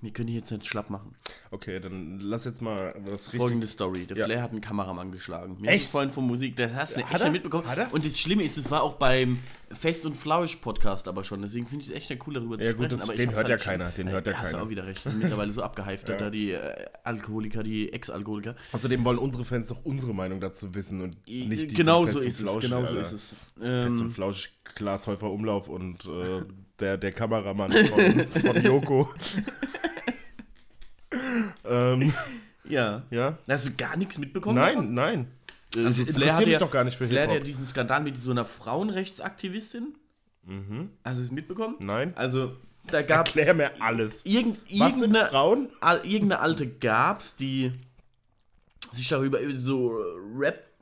Wir können die jetzt nicht schlapp machen. Okay, dann lass jetzt mal was richtig. Folgende Story. Der Ja. Flair hat einen Kameramann geschlagen. Wir Echt? vorhin von Musik, das hast du Hat echt mitbekommen. Hat er? Und das Schlimme ist, es war auch beim Fest und Flausch Podcast aber schon. Deswegen finde ich es echt cool, darüber zu Ja, gut, sprechen. das- aber ich den hört ja schon- keiner, den hört ja Hast du keiner. auch wieder recht. Sind mittlerweile so abgehyft, Ja. da die äh, Alkoholiker, die Ex-Alkoholiker. Außerdem wollen unsere Fans doch unsere Meinung dazu wissen und nicht die genau so Fest und ist es. Genau so ist es. Fest und Ähm, Flauschig, Klaas Häufer Umlauf und äh, der, der Kameramann von, von Joko. ähm, ja. ja? Hast du gar nichts mitbekommen? Nein, davon? nein. Äh, Also so interessiert hat mich ja- doch gar nicht für Flair hat ja diesen Skandal mit so einer Frauenrechtsaktivistin. Mhm. Hast du es mitbekommen? Nein. Also, da gab es Erklär mir alles. irgend, Was sind Frauen? al, irgendeine alte gab's, die sich darüber so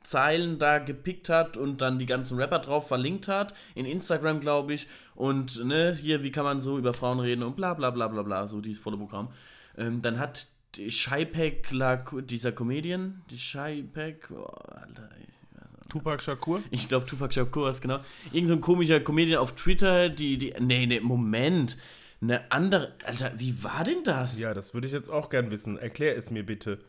Rap-Zeilen da gepickt hat und dann die ganzen Rapper drauf verlinkt hat, in Instagram, glaube ich. Und ne, hier, wie kann man so über Frauen reden und bla bla bla bla bla, so dieses volle Programm. Ähm, dann hat Shaipak, La- dieser Comedian, die Shaipak, oh, Alter, ich, Tupac Shakur? ich glaube, Tupac Shakur ist genau. Irgend so ein komischer Comedian auf Twitter, die, die. Nee, nee, Moment. Eine andere. Alter, wie war denn das? Ja, das würde ich jetzt auch gern wissen. Erklär es mir bitte.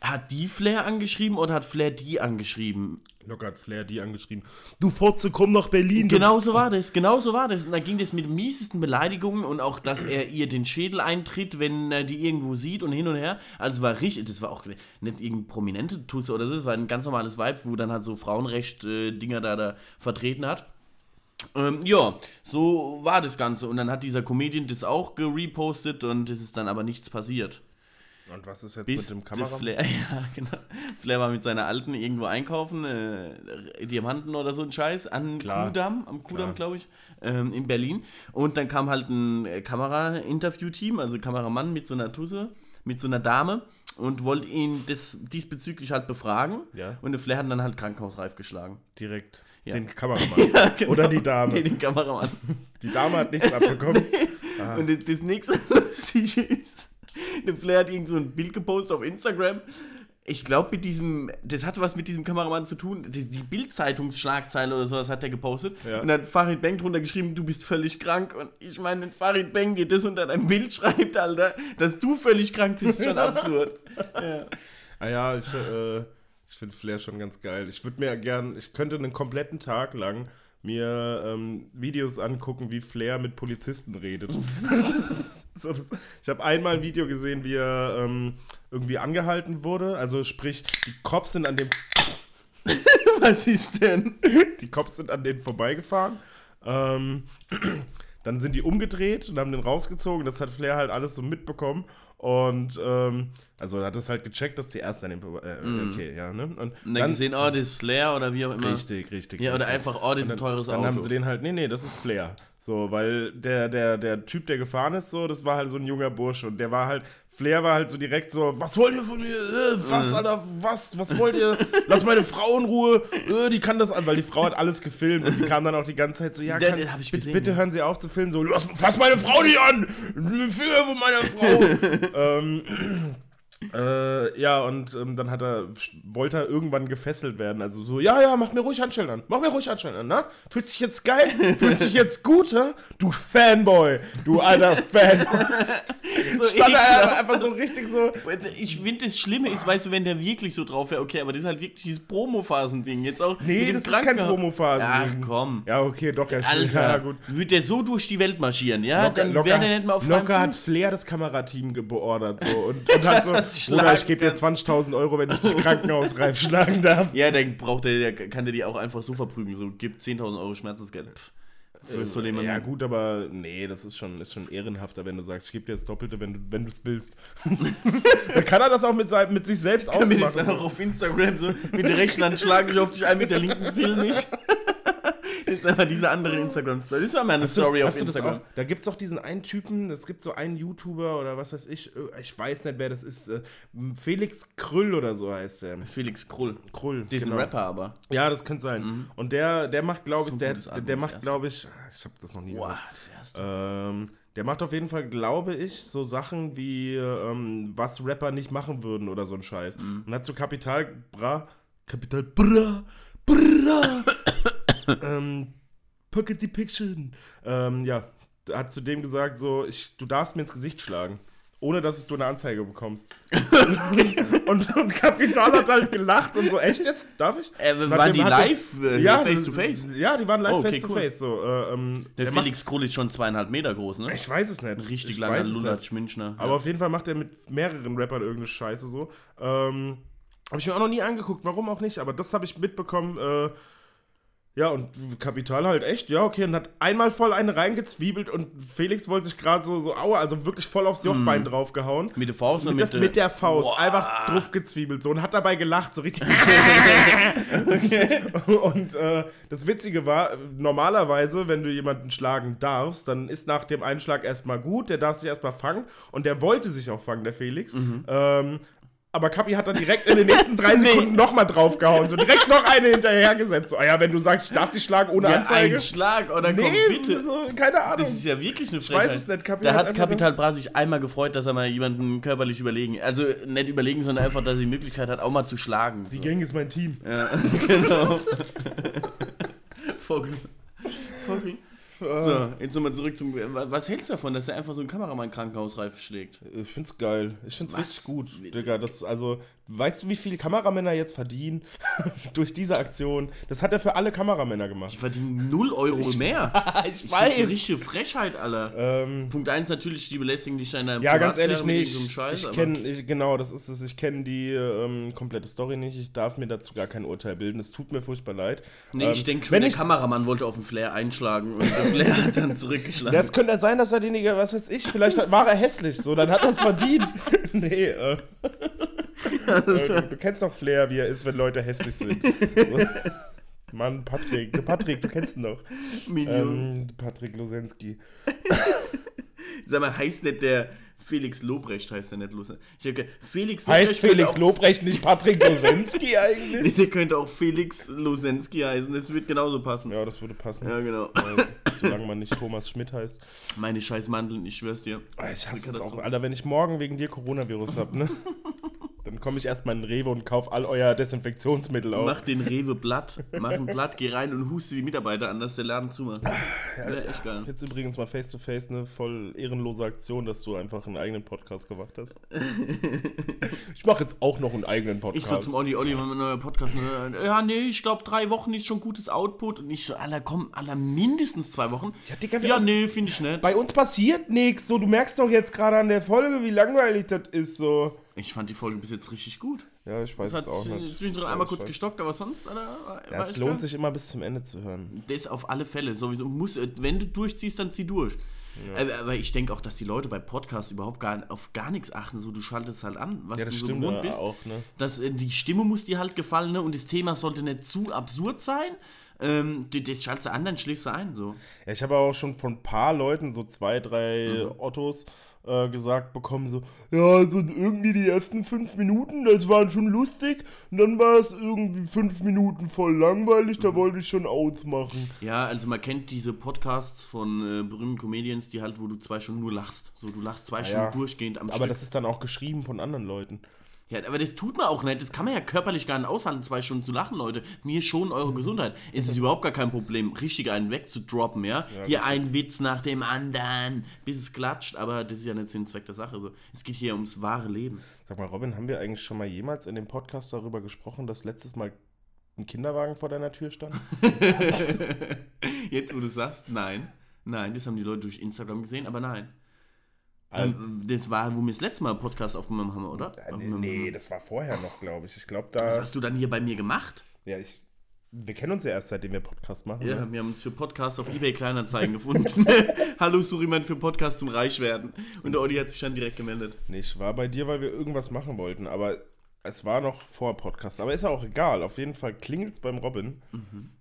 Hat die Flair angeschrieben oder hat Flair die angeschrieben? Locker hat Flair die angeschrieben. Du Fotze, komm nach Berlin. Genau so war das, genau so war das. Und da ging das mit miesesten Beleidigungen und auch, dass er ihr den Schädel eintritt, wenn er die irgendwo sieht und hin und her. Also es war richtig, das war auch nicht irgendein prominente Tusse oder so, es war ein ganz normales Vibe, wo dann halt so Frauenrecht-Dinger da, da vertreten hat. Ähm, ja, so war das Ganze. Und dann hat dieser Comedian das auch gerepostet und es ist dann aber nichts passiert. Und was ist jetzt mit dem Kameramann? Flair, ja, genau. Flair war mit seiner Alten irgendwo einkaufen, äh, Diamanten oder so ein Scheiß, an Klar. Kudamm, am Kudamm, glaube ich, ähm, in Berlin. Und dann kam halt ein äh, Kamera-Interview-Team, also Kameramann mit so einer Tusse, mit so einer Dame und wollte ihn das diesbezüglich halt befragen. Ja. Und der Flair hat dann halt krankenhausreif geschlagen. Direkt. Ja. Den Kameramann. genau. Oder die Dame. Nee, den Kameramann. Die Dame hat nichts abbekommen. Und das, das nächste Lustige ist, der Flair hat irgend so ein Bild gepostet auf Instagram. Ich glaube, mit diesem, das hatte was mit diesem Kameramann zu tun. Die, die Bild-Zeitungsschlagzeile oder sowas hat er gepostet. Ja. Und dann hat Farid Bang drunter geschrieben, du bist völlig krank. Und ich meine, wenn Farid Bang dir das unter dein Bild schreibt, Alter, dass du völlig krank bist, ist schon absurd. Ja. Ah ja, ich, äh, ich finde Flair schon ganz geil. Ich würde mir gern, ich könnte einen kompletten Tag lang mir ähm, Videos angucken, wie Flair mit Polizisten redet. So, das, ich habe einmal ein Video gesehen, wie er ähm, irgendwie angehalten wurde. Also sprich, die Cops sind an dem, Was ist denn? die Cops sind an denen vorbeigefahren. Ähm, dann sind die umgedreht und haben den rausgezogen. Das hat Flair halt alles so mitbekommen. Und ähm, also hat das halt gecheckt, dass die erst an dem. Äh, okay, ja, ne? Und Und dann gesehen, oh, das ist Flair oder wie auch immer. Richtig, richtig. Ja, oder richtig. einfach, oh, das ist ein teures dann Auto. haben sie den halt, nee, nee, das ist Flair. So, weil der, der, der Typ, der gefahren ist, so, das war halt so ein junger Bursche und der war halt, Flair war halt so direkt so, was wollt ihr von mir? Äh, Mhm. was, Alter, was, was wollt ihr? Lass meine Frau in Ruhe, äh, die kann das an, weil die Frau hat alles gefilmt und die kam dann auch die ganze Zeit so, ja, kann, den ich bitte, gesehen, bitte hören Sie auf zu filmen, so, lass, fass meine Frau nicht an! Finger von meiner Frau! ähm, äh, ja, und ähm, dann hat er, wollte er irgendwann gefesselt werden. Also so, ja, ja, mach mir ruhig Handschellen an. Mach mir ruhig Handschellen an, ne? Fühlst dich jetzt geil? Fühlst dich jetzt gut, hä? Du Fanboy! Du alter Fanboy! so Stand er einfach so richtig so. Ich finde, das Schlimme ist, weißt du, wenn der wirklich so drauf wäre, okay, aber das ist halt wirklich dieses Promo-Phasen-Ding. Jetzt auch. Nee, das ist kein Krankenhaus- Promophase. Ach komm. Ja, okay, doch, ja, stimmt. Alter, Ja, gut. würde der so durch die Welt marschieren, ja? Locker, dann wäre der nicht mal auf locker hat. Flair das Kamerateam beordert so und, und hat so, Dass sie Bruder, ich schlagen gebe dir 20.000 Euro, wenn ich dich krankenhausreif schlagen darf. Ja, dann braucht der, der, kann der die auch einfach so verprügeln. So, gibt 10.000 Euro Schmerzensgeld. Pff, für Suleiman. Ja, gut, aber nee, das ist schon, ist schon ehrenhafter, wenn du sagst, ich gebe dir das Doppelte, wenn du wenn es willst. dann kann er das auch mit, seinem, mit sich selbst Damit ich dann ausmachen. auch auf Instagram so mit der rechten Hand schlage ich auf dich ein, mit der linken film ich. ist aber diese andere Instagram-Story. Das war meine Story auf Hast du das Instagram. auch? Da gibt es doch diesen einen Typen, es gibt so einen YouTuber oder was weiß ich, äh, ich weiß nicht, wer das ist, äh, Felix Krüll oder so heißt der. Felix Krull. Krull, Diesen genau. Rapper aber. Ja, das könnte sein. Und der, der macht, glaube ich, der, Album, der macht, glaube ich, ich habe das noch nie gehört. das erste. Ähm, der macht auf jeden Fall, glaube ich, so Sachen wie, ähm, was Rapper nicht machen würden oder so ein Scheiß. Mhm. Und hat so Kapital Bra, Kapital Bra, Bra, ähm, Pocket Depiction. Ähm, ja, hat zu dem gesagt, so, ich, du darfst mir ins Gesicht schlagen. Ohne dass du eine Anzeige bekommst. und, und Kapital hat halt gelacht und so, echt jetzt? Darf ich? Äh, waren die live, äh, ja, face to face? Ja, die waren live Oh, okay, face to cool. face. So, äh, ähm, Der, der Felix Krull ist schon zweieinhalb Meter groß, ne? ich weiß es nicht. Richtig ich langer. Lulatsch Münchner. Aber auf jeden Fall macht er mit mehreren Rappern irgendeine Scheiße so. Ähm, habe ich mir auch noch nie angeguckt, warum auch nicht, aber das habe ich mitbekommen. Äh, Ja, und Kapital halt echt, ja, okay, und hat einmal voll eine reingezwiebelt und Felix wollte sich gerade so, so, aua, also wirklich voll aufs Jochbein draufgehauen. Mit der Faust oder Mit, mit der, mit der Faust, Boah. einfach drauf gezwiebelt so und hat dabei gelacht, so richtig. Und äh, das Witzige war, normalerweise, wenn du jemanden schlagen darfst, dann ist nach dem Einschlag erstmal gut, der darf sich erstmal fangen und der wollte sich auch fangen, der Felix. Mhm. Ähm, aber Kapi hat dann direkt in den nächsten drei Sekunden nochmal draufgehauen, so direkt noch eine hinterhergesetzt. So, ah ja, wenn du sagst, ich darf dich schlagen ohne Ja, Anzeige. ein Schlag oder nee, komm, bitte. so, keine Ahnung. Das ist ja wirklich eine weiß Frechheit. es nicht, Kapi Da hat hat Kapital Bra sich einmal gefreut, dass er mal jemanden körperlich überlegen, also nicht überlegen, sondern einfach, dass er die Möglichkeit hat, auch mal zu schlagen. Die So. Gang ist mein Team. Ja, genau. Vogel. Vogel. So, jetzt nochmal zurück zum. Was hältst du davon, dass er einfach so einen Kameramann krankenhausreif schlägt? Ich find's geil. Ich find's Was? richtig gut, Digga. Das, also, weißt du, wie viele Kameramänner jetzt verdienen durch diese Aktion? Das hat er für alle Kameramänner Die gemacht. verdienen 0 Euro mehr. ich Das ist eine richtige Frechheit, Alter. Ähm, Punkt 1 natürlich, die belästigen dich in deinem ja, ganz ehrlich, nee, ich, so Scheiß, ich kenne, ich, genau, das ist es. Ich kenne die ähm, komplette Story nicht. Ich darf mir dazu gar kein Urteil bilden. Es tut mir furchtbar leid. Nee, Ähm, ich denke schon, wenn der ich, Kameramann wollte auf den Flair einschlagen und der Flair hat dann zurückgeschlagen. Das könnte sein, dass er denjenigen, was weiß ich, vielleicht war er hässlich, so, dann hat er es verdient. nee, äh. Äh du, du kennst doch Flair, wie er ist, wenn Leute hässlich sind. So. Mann, Patrick, Patrick, du kennst ihn doch. Ähm, Patrick Losensky. Sag mal, heißt nicht der Felix Lobrecht, heißt der nicht Lose. Ich hab ge- Felix Heißt Lobrecht könnte Felix Lobrecht nicht Patrick Losensky Nee, eigentlich? der könnte auch Felix Losensky heißen, das wird genauso passen. Ja, das würde passen. Ja, genau. Solange man nicht Thomas Schmidt heißt. Meine scheiß Mandeln, ich schwör's dir. Ich hasse das auch. Alter, wenn ich morgen wegen dir Coronavirus hab, ne? Dann komme ich erstmal in den Rewe und kauf all euer Desinfektionsmittel auf. Mach den Rewe Blatt. Mach ein Blatt, geh rein und huste die Mitarbeiter an, dass der Laden zumacht. Ja, echt geil. Jetzt übrigens mal face to face eine voll ehrenlose Aktion, dass du einfach einen eigenen Podcast gemacht hast. ich mache jetzt auch noch einen eigenen Ich Podcast. so zum Olli, Olli, wenn wir einen neuen Podcast ne, Ja, nee, ich glaube, drei Wochen ist schon gutes Output. Und ich so, Alter, komm, Alter, mindestens zwei Wochen. Ja, Digga, ja nee, finde ich nicht. Bei uns passiert nichts. So, du merkst doch jetzt gerade an der Folge, wie langweilig das ist. So. Ich fand die Folge bis jetzt richtig gut. Ja, ich weiß Es es auch nicht. zwischendrin einmal kurz weiß. gestockt, aber sonst, Alter, Ja, es lohnt sich immer bis zum Ende zu hören. Das auf alle Fälle, sowieso. Muss, äh, wenn du durchziehst, dann zieh durch. Äh, Aber ich denke auch, dass die Leute bei Podcasts überhaupt gar, auf gar nichts achten. So, du schaltest halt an, was Ja, das du so gewohnt ja bist. auch, ne? dass äh, die Stimme muss dir halt gefallen ne? und das Thema sollte nicht zu absurd sein. Ähm, die- das schaltest du an, dann schläfst du ein. So. Ja, ich habe auch schon von ein paar Leuten, so zwei, drei Mhm. Ottos, äh, gesagt bekommen, so, ja, so irgendwie die ersten fünf Minuten, das waren schon lustig, und dann war es irgendwie fünf Minuten voll langweilig, Mhm. da wollte ich schon ausmachen. Ja, also man kennt diese Podcasts von äh, berühmten Comedians, die halt, wo du zwei Stunden nur lachst. So, du lachst zwei Stunden ja. durchgehend am Aber Stück. das ist dann auch geschrieben von anderen Leuten. Ja, aber das tut man auch nicht. Das kann man ja körperlich gar nicht aushalten, zwei Stunden zu lachen, Leute. Mir schon eure Gesundheit. Es ist überhaupt gar kein Problem, richtig einen wegzudroppen, ja. hier ein Witz nach dem anderen, bis es klatscht, aber das ist ja nicht Sinn Zweck der Sache. So. Es geht hier ums wahre Leben. Sag mal, Robin, haben wir eigentlich schon mal jemals in dem Podcast darüber gesprochen, dass letztes Mal ein Kinderwagen vor deiner Tür stand? Jetzt, wo du sagst, nein. Nein, das haben die Leute durch Instagram gesehen, aber nein. Ähm, das war, wo wir das letzte Mal einen Podcast aufgenommen haben, oder? äh, nee, nee, das war vorher noch, glaube ich. Ich glaube, Was da. hast du dann hier bei mir gemacht? Ja, ich. Wir kennen uns ja erst, seitdem wir Podcast machen. Ja, ne? wir haben uns für Podcasts auf eBay Kleinanzeigen gefunden. Hallo, suche jemand für Podcast zum Reichwerden. Und der Olli hat sich dann direkt gemeldet. Nee, ich war bei dir, weil wir irgendwas machen wollten, aber es war noch vor Podcast. Aber ist ja auch egal. Auf jeden Fall klingelt es beim Robin.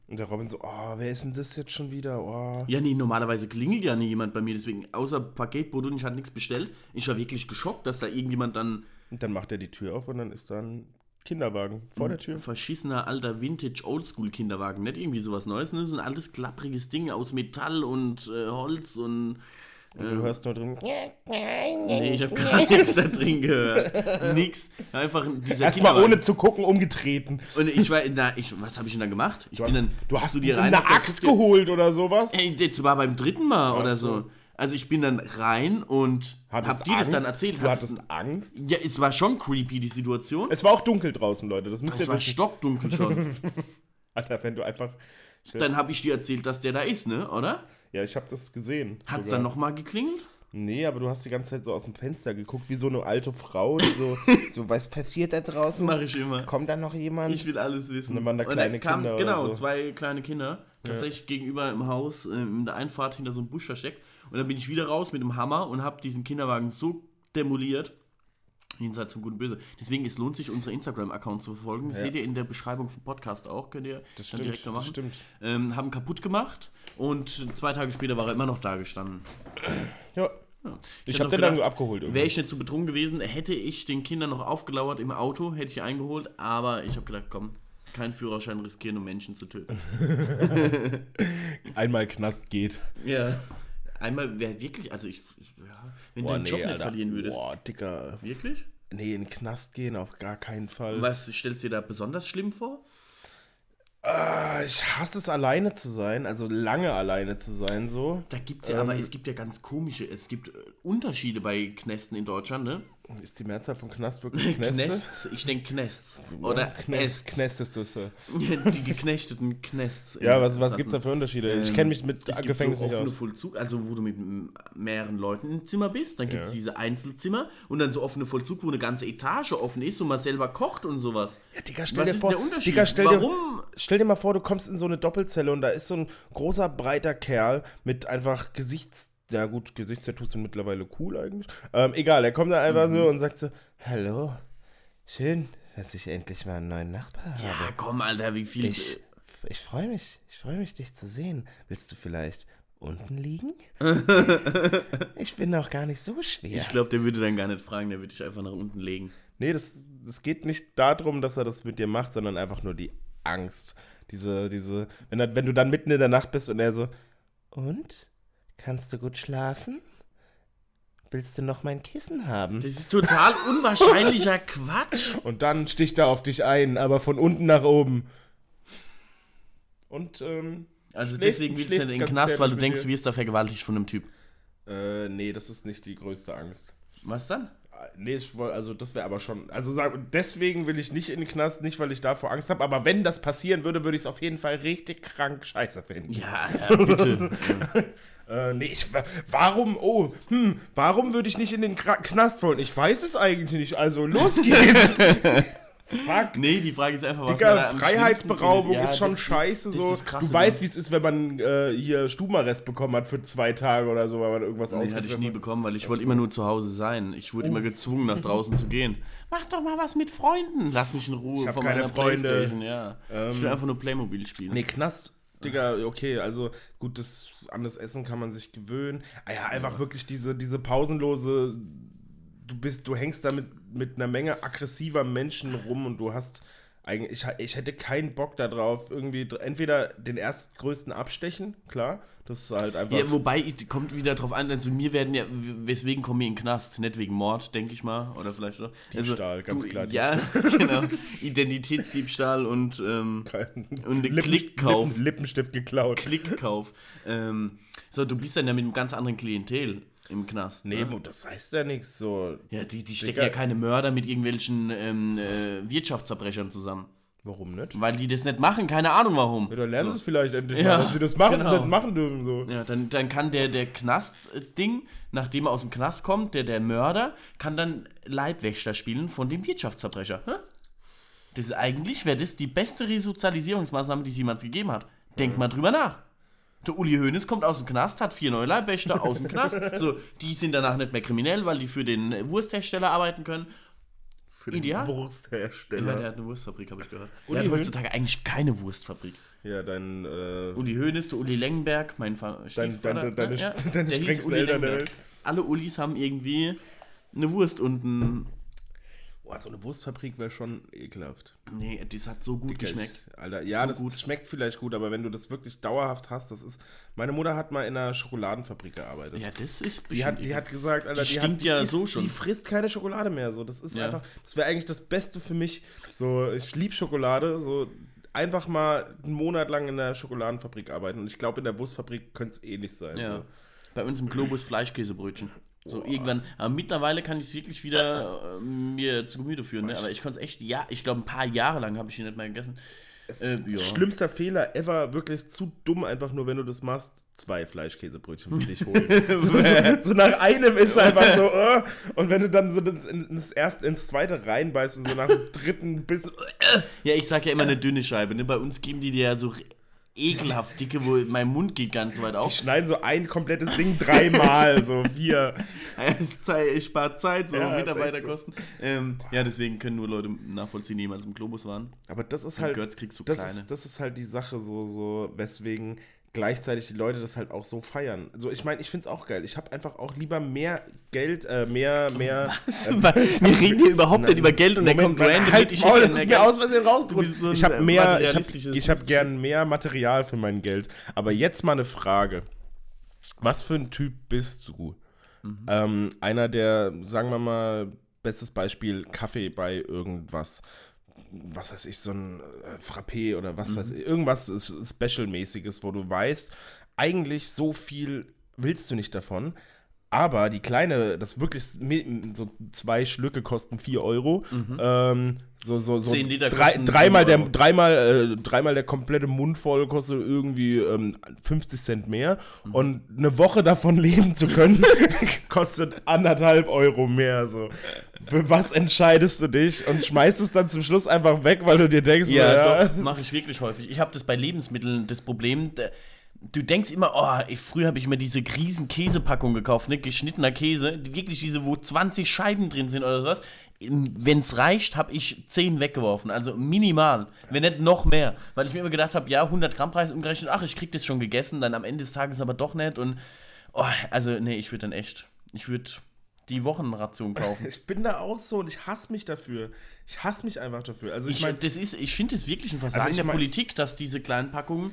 Und der Robin so, oh, wer ist denn das jetzt schon wieder? Oh. Ja, nee, normalerweise klingelt ja nie jemand bei mir, deswegen, außer Paketbote und ich hatte nichts bestellt. Ich war wirklich geschockt, dass da irgendjemand dann Und dann macht er die Tür auf und dann ist da ein Kinderwagen vor der Tür. verschissener alter Vintage Oldschool Kinderwagen, nicht irgendwie sowas Neues, ne? So ein altes klappriges Ding aus Metall und äh, Holz und Und du hörst nur drin. nee, ich habe gar nichts da drin gehört. Nix, einfach dieser Erstmal ohne zu gucken umgetreten. Und ich war, na, ich, was habe ich denn da gemacht? Ich Du bin hast, dann du hast dir dir rein. eine hab Axt geholt oder sowas. Ey, das war beim dritten Mal oder so. so. Also ich bin dann rein und Hattest hab dir das Angst? dann erzählt. Du Hattest- Angst? ja, es war schon creepy, die Situation. Es war auch dunkel draußen, Leute. Das müsst Es ihr war wissen. stockdunkel schon. Alter, wenn du einfach. dann habe ich dir erzählt, dass der da ist, ne, oder? Ja, ich habe das gesehen. Hat's sogar. dann nochmal geklingelt? Nee, aber du hast die ganze Zeit so aus dem Fenster geguckt, wie so eine alte Frau, die so, so was passiert da draußen? Mache ich immer. Kommt da noch jemand? Ich will alles wissen. Und dann waren da kleine kam, Kinder oder Genau, so. zwei kleine Kinder. Tatsächlich gegenüber im Haus, äh, in der Einfahrt hinter so einem Busch versteckt. Und dann bin ich wieder raus mit dem Hammer und habe diesen Kinderwagen so demoliert. Jenseits von Gut und Böse. Deswegen, es lohnt sich, unsere Instagram-Account zu verfolgen. Das Ja. seht ihr in der Beschreibung vom Podcast auch. Könnt ihr das dann stimmt, direkt das machen. stimmt. Ähm, haben kaputt gemacht und zwei Tage später war er immer noch da gestanden. Ja. Ich Ich hab habe noch den dann gedacht, abgeholt. Wäre ich nicht zu betrunken gewesen, hätte ich den Kindern noch aufgelauert im Auto, hätte ich eingeholt, aber ich habe gedacht, komm, keinen Führerschein riskieren, um Menschen zu töten. Einmal Knast geht. Ja. Einmal wäre wirklich, also ich, ich wenn du den Job nicht verlieren würdest. Boah, Dicker. Wirklich? Nee, in den Knast gehen auf gar keinen Fall. Was stellst du dir da besonders schlimm vor? Ah, ich hasse es, alleine zu sein. Also lange alleine zu sein, so. Da gibt es ja, aber es gibt ja ganz komische, es gibt äh, Unterschiede bei Knästen in Deutschland, ne? Ist die Mehrzahl von Knast wirklich Knäste? Knests, ich denke Knests. Oder Knest, Knest. Knest ist das. Ja, Die geknechteten Knests. ja was, was gibt's da für Unterschiede? ich Ähm, kenne mich mit Es gibt Gefängnis so nicht aus. Vollzug, also wo du mit mehreren Leuten im Zimmer bist, dann gibt es Ja. diese Einzelzimmer und dann so offene Vollzug, wo eine ganze Etage offen ist und man selber kocht und sowas. Ja, Digga, stell Was dir ist vor, der Unterschied? Digga, stell Warum? Dir, stell dir mal vor, du kommst in so eine Doppelzelle und da ist so ein großer, breiter Kerl mit einfach Gesichts... Ja gut, Gesichtstattoos sind mittlerweile cool eigentlich. Ähm, egal, er kommt da einfach Mhm. so und sagt so, Hallo, schön, dass ich endlich mal einen neuen Nachbar habe. Ja, komm, Alter, wie viel. Ich, ich freue mich, ich freue mich, dich zu sehen. Willst du vielleicht unten liegen? ich bin auch gar nicht so schwer. Ich glaube, der würde dann gar nicht fragen, der würde dich einfach nach unten legen. Nee, das, das geht nicht darum, dass er das mit dir macht, sondern einfach nur die Angst. Diese, diese, wenn, er, wenn du dann mitten in der Nacht bist und er so, und? Kannst du gut schlafen? Willst du noch mein Kissen haben? Das ist total unwahrscheinlicher Quatsch. Und dann sticht er auf dich ein, aber von unten nach oben. Und, ähm, Also Schläft- deswegen willst du in den Knast, weil du denkst, du wirst da vergewaltigt von einem Typ. äh, nee, das ist nicht die größte Angst. Was dann? Äh, Nee, ich woll- also das wäre aber schon. Also sag, deswegen will ich nicht in den Knast, nicht weil ich davor Angst habe, aber wenn das passieren würde, würde ich es auf jeden Fall richtig krank scheiße finden. Ja, ja bitte. Äh, nee, ich, wa- warum, oh, hm, warum würde ich nicht in den Knast wollen? Ich weiß es eigentlich nicht, also los geht's. Fuck. Nee, die Frage ist einfach, was Digga, Freiheitsberaubung. Ja, ist schon das scheiße. das so. das Krasse, du weißt, wie es ist, wenn man äh, hier Stubenarrest bekommen hat für zwei Tage oder so, weil man irgendwas Nee, hatte ich nie bekommen, weil ich wollte immer nur zu Hause sein. Ich wurde immer gezwungen, nach draußen zu gehen. Mach doch mal was mit Freunden. Lass mich in Ruhe Ich von keine meiner Freunde. Playstation. Ja. ich will einfach nur Playmobil spielen. Nee, Knast, Digga, okay, also gut, das, an das Essen kann man sich gewöhnen. Ah ja, einfach wirklich diese, diese pausenlose, du bist, du hängst da mit, mit einer Menge aggressiver Menschen rum und du hast eigentlich, ich, ich hätte keinen Bock darauf, irgendwie entweder den erstgrößten abstechen, klar, das ist halt einfach. Ja, wobei, kommt wieder drauf an, also mir werden ja, weswegen komme ich in den Knast? Nicht wegen Mord, denke ich mal, oder vielleicht auch. Diebstahl, ganz klar Ja, genau. Identitätsdiebstahl und, ähm, und Lippen- Klickkauf. Lippen, Lippenstift geklaut. Klickkauf. ähm, so, du bist dann ja mit einem ganz anderen Klientel im Knast. Nee, ne? das heißt ja nichts so. Ja, die, die stecken ja keine Mörder mit irgendwelchen ähm, äh, Wirtschaftsverbrechern zusammen. Warum nicht? Weil die das nicht machen, keine Ahnung warum. Ja, dann lernen sie es vielleicht endlich Ja, mal, dass sie das machen, genau. machen dürfen so. Ja, dann, dann kann der, der Knast-Ding, nachdem er aus dem Knast kommt, der, der Mörder, kann dann Leibwächter spielen von dem Wirtschaftsverbrecher. Hä? Das ist eigentlich, wäre das die beste Resozialisierungsmaßnahme, die es jemals gegeben hat. Denk mal drüber nach. Der Uli Hoeneß kommt aus dem Knast, hat vier neue Leibwächter aus dem Knast. So, die sind danach nicht mehr kriminell, weil die für den Wursthersteller arbeiten können. Für den Ideal. Ja, Wursthersteller. der hat eine Wurstfabrik, habe ich gehört. Uli der hat heutzutage eigentlich keine Wurstfabrik. Ja, dein, äh, Uli Hoeneß, der Uli Lengenberg, mein Fa Dein- deine- deine- ne? deine der hieß strengsten Uli Eltern der Lengenberg. Alle Ulis haben irgendwie eine Wurst und ein... boah, so eine Wurstfabrik wäre schon ekelhaft. Nee, das hat so gut geschmeckt. Alter, ja, So das gut. schmeckt vielleicht gut, aber wenn du das wirklich dauerhaft hast, das ist. Meine Mutter hat mal in einer Schokoladenfabrik gearbeitet. Ja, das ist Die hat, die hat gesagt, Alter, Die die, hat, ja isst, so schon. die frisst keine Schokolade mehr. So, das ist Ja. einfach, das wäre eigentlich das Beste für mich. So, ich liebe Schokolade. So, einfach mal einen Monat lang in der Schokoladenfabrik arbeiten. Und ich glaube, in der Wurstfabrik könnte es ähnlich sein. Ja. So. Bei uns im Globus Fleischkäsebrötchen. So irgendwann, aber mittlerweile kann ich es wirklich wieder äh, mir zu Gemüte führen, ne? aber ich konnte es echt, ja, ich glaube ein paar Jahre lang habe ich ihn nicht mehr gegessen. Äh, ja. Schlimmster Fehler ever, wirklich zu dumm, einfach nur, wenn du das machst, zwei Fleischkäsebrötchen für dich holen. so, so, so nach einem ist einfach so, äh, und wenn du dann so das, in, das erste ins zweite reinbeißt und so nach dem dritten bis. Äh, Ja, ich sag ja immer eine dünne Scheibe. Ne? Bei uns geben die dir ja so ekelhaft dicke, wo mein Mund geht ganz weit die auf. schneiden so ein komplettes Ding dreimal, so vier. Es spart Zeit, so Ja, Mitarbeiterkosten. Ähm, ja, deswegen können nur Leute nachvollziehen, die jemals im Globus waren. Aber das ist Und halt. Götz kriegst du das kleine. ist, das ist halt die Sache, so, so, weswegen gleichzeitig die Leute das halt auch so feiern. So, ich meine, ich finde es auch geil. Ich habe einfach auch lieber mehr Geld, äh, mehr, mehr. ähm, Wir reden hier überhaupt nicht über Geld und der Moment, kommt Mann, random halt's mit, ich Maul, das ist mir aus Du rausgerutscht. so ich habe mehr, ich habe ich hab gern mehr Material für mein Geld. Aber jetzt mal eine Frage. Was für ein Typ bist du? Mhm. Ähm, einer, der, sagen wir mal, bestes Beispiel, Kaffee bei irgendwas. Was weiß ich, so ein äh, Frappé oder was weiß ich, irgendwas Special-mäßiges, wo du weißt, eigentlich so viel willst du nicht davon. Aber die kleine, das wirklich so zwei Schlücke kosten 4 Euro. Ähm, so, so, so 10 Liter drei, dreimal, 5 der, dreimal, äh, dreimal der komplette Mund voll kostet irgendwie ähm, 50 Cent mehr. Und eine Woche davon leben zu können, kostet anderthalb Euro mehr. So. Für was entscheidest du dich und schmeißt es dann zum Schluss einfach weg, weil du dir denkst, Ja, doch, mache ich wirklich häufig. Ich habe das bei Lebensmitteln das Problem, da- du denkst immer, oh, ich, früher habe ich mir diese riesen Käsepackung gekauft, ne, geschnittener Käse, wirklich diese, wo 20 Scheiben drin sind oder sowas. Wenn es reicht, habe ich 10 weggeworfen, also minimal, wenn nicht noch mehr, weil ich mir immer gedacht habe, ja, 100 Gramm Preis umgerechnet, ach, ich krieg das schon gegessen, dann am Ende des Tages aber doch nicht und, oh, also, nee, ich würde dann echt, ich würde die Wochenration kaufen. Ich bin da auch so und ich hasse mich dafür. Ich hasse mich einfach dafür. Also ich, Ich, meine, das ist, ich finde es wirklich ein Versagen Also ich der mein- Politik, dass diese kleinen Packungen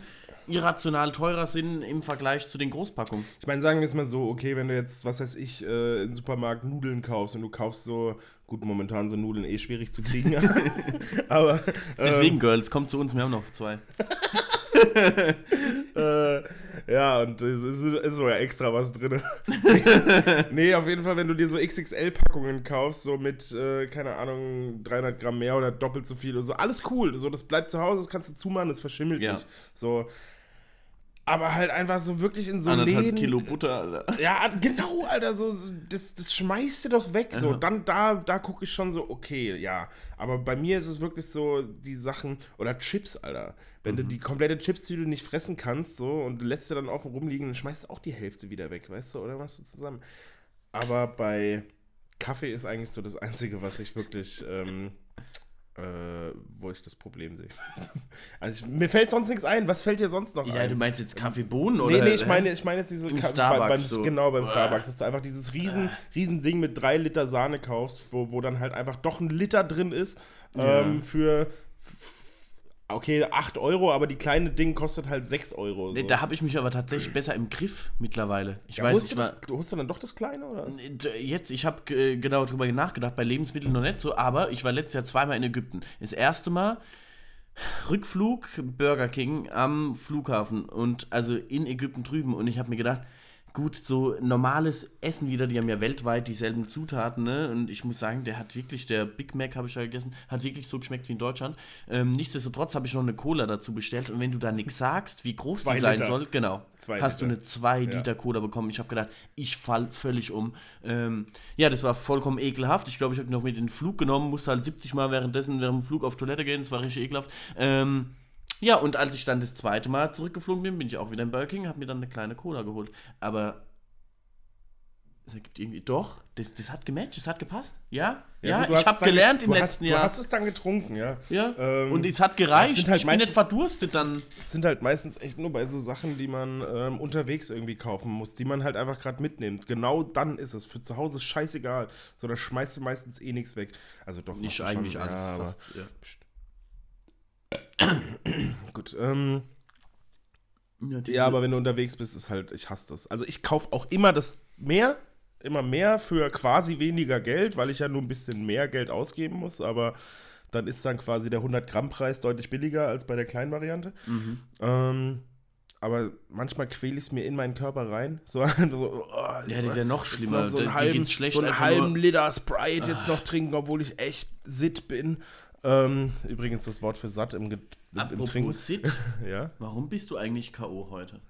irrational teurer sind im Vergleich zu den Großpackungen. ich meine, sagen wir es mal so, okay, wenn du jetzt, was weiß ich, äh, im Supermarkt Nudeln kaufst und du kaufst so, gut, momentan sind Nudeln eh schwierig zu kriegen, aber Deswegen, Girls, kommt zu uns, wir haben noch zwei. äh, ja, und es ist, ist sogar extra was drin. nee, auf jeden Fall, wenn du dir so XXL-Packungen kaufst, so mit, äh, keine Ahnung, 300 Gramm mehr oder doppelt so viel oder so, alles cool. So, das bleibt zu Hause, das kannst du zumachen, das verschimmelt Ja. nicht. So. Aber halt einfach so wirklich in so Anderthalb Läden. Kilo Butter, Alter. Ja, genau, Alter, so, so das, das schmeißt du doch weg. So, Aha. dann da, da gucke ich schon so, okay, ja. Aber bei mir ist es wirklich so, die Sachen, oder Chips, Alter. Wenn du Mhm. die komplette Chips-Tüte nicht fressen kannst, so, und du lässt sie dann offen rumliegen, dann schmeißt du auch die Hälfte wieder weg, weißt du, oder machst du zusammen. Aber bei Kaffee ist eigentlich so das Einzige, was ich wirklich, ähm, äh, wo ich das Problem sehe. Also ich, mir fällt sonst nichts ein. Was fällt dir sonst noch Ja, ein? du meinst jetzt Kaffeebohnen oder? Nee, nee, ich meine, ich meine jetzt diese Ka- Starbucks beim, so. Genau, beim Uah. Starbucks, dass du einfach dieses riesen, riesen Ding mit drei Liter Sahne kaufst, wo, wo dann halt einfach doch ein Liter drin ist Ja. ähm, für okay, 8 Euro, aber die kleine Ding kostet halt 6 Euro. So. Da habe ich mich aber tatsächlich besser im Griff mittlerweile. Ich ja, weiß, holst du, das, holst du dann doch das kleine, oder? Jetzt, ich habe äh, genau drüber nachgedacht, bei Lebensmitteln noch nicht so, aber ich war letztes Jahr zweimal in Ägypten. Das erste Mal Rückflug Burger King am Flughafen und also in Ägypten drüben und ich habe mir gedacht, gut, so normales Essen wieder, die haben ja weltweit dieselben Zutaten, ne? Und ich muss sagen, der hat wirklich, der Big Mac habe ich ja gegessen, hat wirklich so geschmeckt wie in Deutschland. Ähm, nichtsdestotrotz habe ich noch eine Cola dazu bestellt und wenn du da nichts sagst, wie groß Zwei die sein Liter. soll, genau, Zwei hast Liter. du eine 2 Liter Cola bekommen. Ich habe gedacht, ich fall völlig um. Ähm, ja, das war vollkommen ekelhaft. Ich glaube, ich habe noch mit in den Flug genommen, musste halt 70 Mal währenddessen während dem Flug auf Toilette gehen. Das war richtig ekelhaft. Ähm, ja, und als ich dann das zweite Mal zurückgeflogen bin, bin ich auch wieder in Burger King, habe mir dann eine kleine Cola geholt. Aber es ergibt irgendwie doch, das, das hat gematcht, das hat gepasst. Ja, ja, du ich habe gelernt im letzten hast, Jahr. Du hast es dann getrunken, ja. ja, Ähm, und es hat gereicht. sind halt ich bin nicht verdurstet dann. Es sind halt meistens echt nur bei so Sachen, die man ähm, unterwegs irgendwie kaufen muss, die man halt einfach gerade mitnimmt. Genau dann ist es. Für zu Hause scheißegal. So, da schmeißt du meistens eh nichts weg. Also doch. Nicht du eigentlich schon, alles. Ja, fast, ja. Gut. Ähm, Ja, aber wenn du unterwegs bist, ist halt, ich hasse das. Also ich kaufe auch immer das mehr, immer mehr für quasi weniger Geld, weil ich ja nur ein bisschen mehr Geld ausgeben muss, aber dann ist dann quasi der 100-Gramm-Preis deutlich billiger als bei der kleinen Variante. Mhm. Ähm, aber manchmal quäle ich es mir in meinen Körper rein. So, so oh, Ja, das ist ja noch schlimmer. so einen halben, schlecht so einen halben Liter Sprite jetzt noch trinken, obwohl ich echt sitt bin. Ähm, übrigens das Wort für satt im Ge im Apropos Trinken. Sid, Ja, warum bist du eigentlich K.O. heute?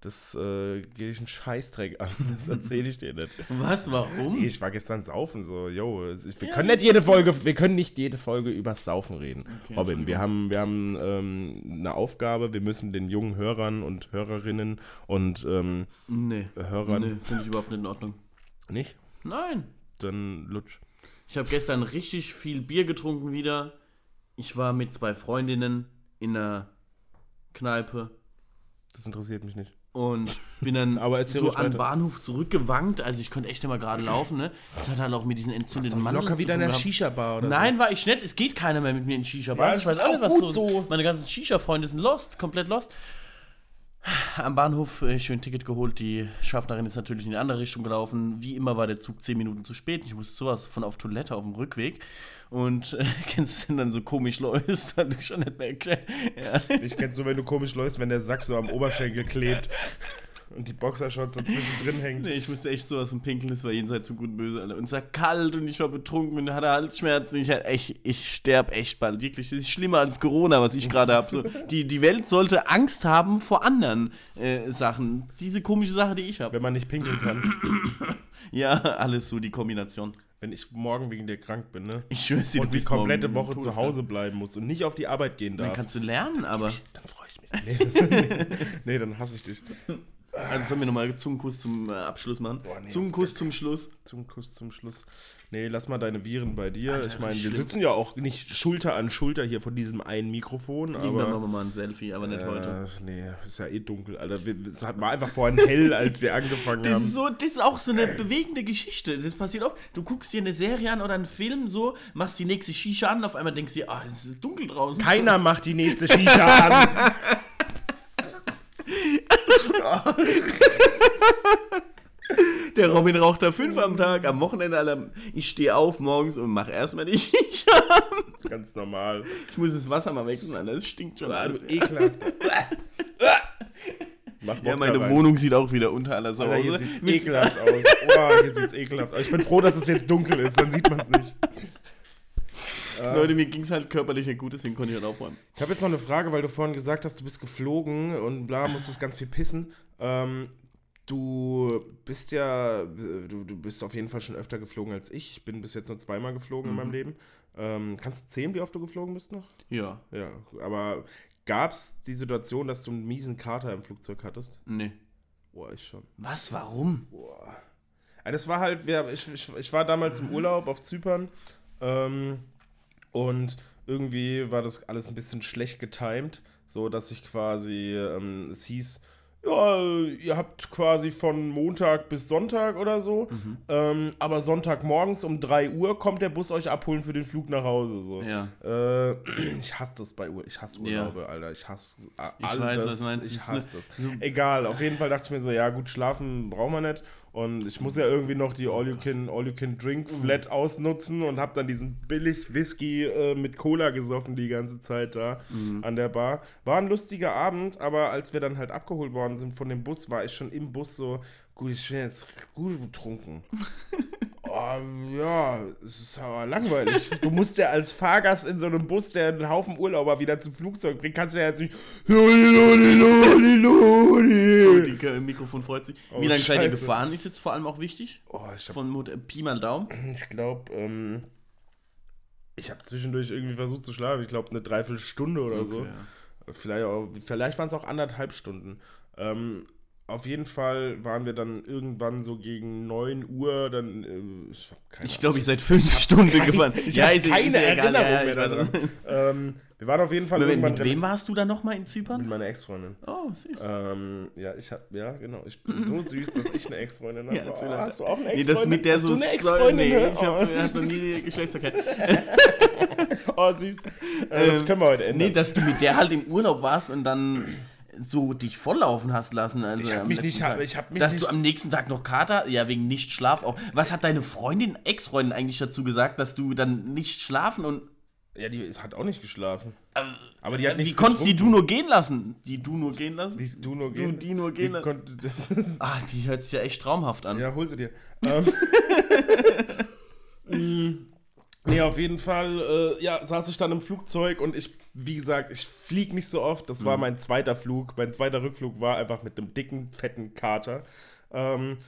das äh, geht dich einen Scheißdreck an. Das erzähle ich dir nicht. Was, warum? Nee, ich war gestern saufen, so, yo, wir Ja, können nicht jede Folge, wir können nicht jede Folge über Saufen reden. Okay, Robin, wir haben, wir haben ähm, eine Aufgabe, wir müssen den jungen Hörern und Hörerinnen und ähm, Nee. Hörern Nee, finde ich überhaupt nicht in Ordnung. nicht, Nein. dann lutsch. Ich habe gestern richtig viel Bier getrunken wieder. Ich war mit zwei Freundinnen in einer Kneipe Das interessiert mich nicht. und bin dann so an den weiter. Bahnhof zurückgewankt. Also ich konnte echt immer gerade laufen. Ne? Das hat halt auch mit diesen entzündeten Mandeln Locker zu wieder in der. Shisha-Bar oder Nein, war ich nicht. Es geht keiner mehr mit mir in Shisha-Bar. Ja, ich ist weiß auch nicht, was los so. Meine ganzen Shisha-Freunde sind lost, komplett lost. Am Bahnhof äh, schön Ticket geholt. Die Schaffnerin ist natürlich in die andere Richtung gelaufen. Wie immer war der Zug 10 Minuten zu spät. Ich musste sowas von auf Toilette auf dem Rückweg. Und äh, kennst du es, wenn dann so komisch läufst, dann schon nicht mehr erklärt. Ja. Ich kenn's nur, wenn du komisch läufst, wenn der Sack so am Oberschenkel klebt und die Boxershorts so zwischendrin hängen. Nee, ich musste echt sowas von pinkeln, das war jenseits von gut und böse, Alter. Und es war kalt und ich war betrunken und hatte Halsschmerzen. Ich, hatte echt, ich sterb echt bald. Wirklich, das ist schlimmer als Corona, was ich gerade habe. So, die, die Welt sollte Angst haben vor anderen äh, Sachen. Diese komische Sache, die ich habe. Wenn man nicht pinkeln kann. Ja, alles so, die Kombination. Wenn ich morgen wegen dir krank bin, ne? Ich schwör's dir, Und die komplette Woche zu. Hause bleiben muss und nicht auf die Arbeit gehen Dann darf. kannst du lernen, aber. Dann freue ich mich. Nee, das, nee, nee, dann hasse ich dich. Also sollen wir nochmal Zungenkuss zum äh, Abschluss machen? Boah, nee, Zungenkuss zum Schluss. Zum Kuss zum Schluss. Nee, lass mal deine Viren bei dir. Alter, ich meine, wir sitzen ja auch nicht Schulter an Schulter hier von diesem einen Mikrofon, Irgendwann machen wir mal ein Selfie, aber nicht heute. Äh, nee, ist ja eh dunkel, Alter. Es war einfach vorhin hell, als wir angefangen Das haben. ist, so, das ist auch so eine bewegende Geschichte. Das passiert oft. Du guckst dir eine Serie an oder einen Film so, machst die nächste Shisha an, auf einmal denkst du dir, ah, es ist dunkel draußen. Keiner macht die nächste Shisha an. Der Robin raucht da fünf am Tag, am Wochenende, Alter. Ich stehe auf morgens und mach erstmal die Shisha an. Ganz normal. Ich muss das Wasser mal wechseln, Alter. Das stinkt schon. Ah, du ekelhaft. Mach Ja, meine rein. Wohnung sieht auch wieder unter aller Sau hier aus. sieht's Mit- ekelhaft aus. Oh, hier sieht's ekelhaft aus. Ich bin froh, dass es jetzt dunkel ist, dann sieht man es nicht. Leute, mir ging es halt körperlich nicht gut, deswegen konnte ich halt aufräumen. Ich habe jetzt noch eine Frage, weil du vorhin gesagt hast, du bist geflogen und bla, musstest ganz viel pissen. Ähm, du bist ja, du, du bist auf jeden Fall schon öfter geflogen als ich. Ich bin bis jetzt nur zweimal geflogen in meinem Leben. Ähm, kannst du zählen, wie oft du geflogen bist noch? Ja, Ja, aber gab es die Situation, dass du einen miesen Kater im Flugzeug hattest? nee. Boah, ich schon. Was, warum? Boah. Ja, das war halt, ich, ich, ich war damals im Urlaub auf Zypern ähm, und irgendwie war das alles ein bisschen schlecht getimed, so dass ich quasi, ähm, es hieß, ja, ihr habt quasi von Montag bis Sonntag oder so, ähm, aber Sonntagmorgens um 3 Uhr kommt der Bus euch abholen für den Flug nach Hause. So. Ja. Äh, ich hasse das bei Ur ich hasse Ja. Urlaube, Alter. Ich hasse a- Ich all weiß, was du meinst. Ich Das ist hasse das. Egal, auf jeden Fall dachte ich mir so, ja gut, schlafen brauchen wir nicht. Und ich muss ja irgendwie noch die All You Can, All You Can Drink Mhm. Flat ausnutzen und habe dann diesen billig Whisky äh, mit Cola gesoffen die ganze Zeit da Mhm. an der Bar. War ein lustiger Abend, aber als wir dann halt abgeholt worden sind von dem Bus, war ich schon im Bus so, gut, ich bin jetzt gut betrunken. Oh, ja, es ist aber langweilig. Du musst ja als Fahrgast in so einem Bus, der einen Haufen Urlauber wieder zum Flugzeug bringt, kannst du ja jetzt nicht. Äh, Mikrofon freut sich. Oh, Wie lange seid ihr gefahren, ist jetzt vor allem auch wichtig. Oh, ich hab, Von äh, Pi mal Daumen. ich glaube, ähm, ich habe zwischendurch irgendwie versucht zu schlafen. Ich glaube, eine Dreiviertelstunde oder so. Okay, Vielleicht, auch- vielleicht waren es auch anderthalb Stunden. Ähm, auf jeden Fall waren wir dann irgendwann so gegen 9 Uhr. Dann, äh, ich keine Ich glaube, ich seid fünf Stunden gefahren. Ich habe ist- keine ist ja egal. Erinnerung Ja, ja, mehr daran. ähm, wir waren auf jeden Fall Mit, irgendwann mit wem warst du da nochmal in Zypern? mit meiner Ex-Freundin. Oh, süß. Ähm, ja, ich hab, ja, genau. Ich bin so süß, dass ich eine Ex-Freundin habe. Ja, oh, hast du auch eine Nee, Ex-Freundin? das mit der hast so eine Ex-Freundin? Nee, ne? ich habe hab noch nie Geschlechtsverkehr. oh, oh, süß. Äh, das Ähm, können wir heute ändern. Nee, dass du mit der halt im Urlaub warst und dann so dich volllaufen hast lassen. Also Ich hab am mich nicht- Tag. ich hab mich Dass nicht- du am nächsten Tag noch Kater, ja, wegen nicht Schlaf auch. Was hat deine Freundin, Ex-Freundin eigentlich dazu gesagt, dass du dann nicht schlafen und. ja, die hat auch nicht geschlafen. Aber die hat Wie nichts konntest die du nur gehen lassen? Die du nur gehen lassen? Die du nur Du, gehen. die nur gehen lassen? Ah, die hört sich ja echt traumhaft an. ja, hol sie dir. Ähm, mm, Nee, auf jeden Fall, äh, ja, saß ich dann im Flugzeug und ich, wie gesagt, ich fliege nicht so oft. Das war mein zweiter Flug. Mein zweiter Rückflug war einfach mit einem dicken, fetten Kater. Ähm,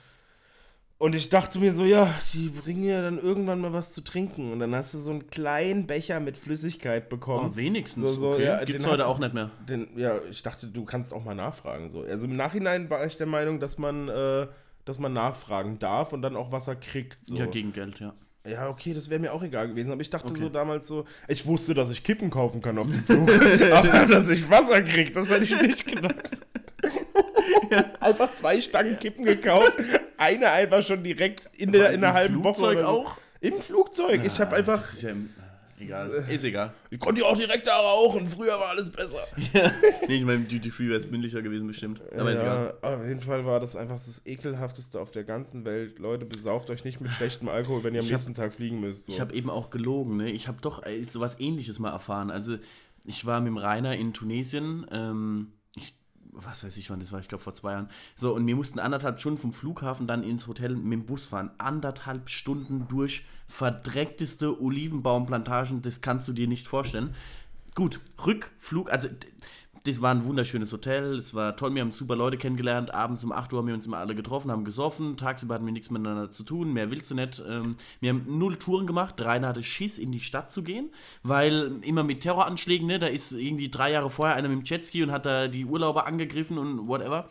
und ich dachte mir so, ja, die bringen ja dann irgendwann mal was zu trinken. Und dann hast du so einen kleinen Becher mit Flüssigkeit bekommen. Oh, wenigstens. So, so, okay. ja, Gibt's heute auch nicht mehr. Den, ja, ich dachte, du kannst auch mal nachfragen. So. Also im Nachhinein war ich der Meinung, dass man, äh, dass man nachfragen darf und dann auch Wasser kriegt. So. Ja, gegen Geld, ja. Ja, okay, das wäre mir auch egal gewesen. Aber ich dachte Okay. so damals so, ich wusste, dass ich Kippen kaufen kann auf dem Flug. aber dass ich Wasser kriege, das hätte ich nicht gedacht. Einfach zwei Stangen Kippen gekauft. Eine einfach schon direkt in der, in der Im halben Woche. Flugzeug oder so. auch? Im Flugzeug. Ich habe einfach, Das ist ja egal. Ist egal. ich konnte ja auch direkt da rauchen. Früher war alles besser. nee, ich meine, Duty Free wäre es mündlicher gewesen bestimmt. Aber ist egal. ja, auf jeden Fall war das einfach das ekelhafteste auf der ganzen Welt. Leute, besauft euch nicht mit schlechtem Alkohol, wenn ihr am Ich hab- nächsten Tag fliegen müsst. So. Ich habe eben auch gelogen, ne? Ich habe doch äh, sowas ähnliches mal erfahren. Also, ich war mit dem Rainer in Tunesien, ähm, was weiß ich wann das war, ich glaube vor zwei Jahren. So, und wir mussten anderthalb Stunden vom Flughafen dann ins Hotel mit dem Bus fahren. Anderthalb Stunden durch verdreckteste Olivenbaumplantagen, das kannst du dir nicht vorstellen. Gut, Rückflug, also das war ein wunderschönes Hotel, es war toll, wir haben super Leute kennengelernt, abends um 8 Uhr haben wir uns immer alle getroffen, haben gesoffen, tagsüber hatten wir nichts miteinander zu tun, mehr willst du nicht. Ähm, wir haben null Touren gemacht, Rainer hatte Schiss, in die Stadt zu gehen, weil immer mit Terroranschlägen, ne, da ist irgendwie drei Jahre vorher einer mit dem Jetski und hat da die Urlauber angegriffen und whatever.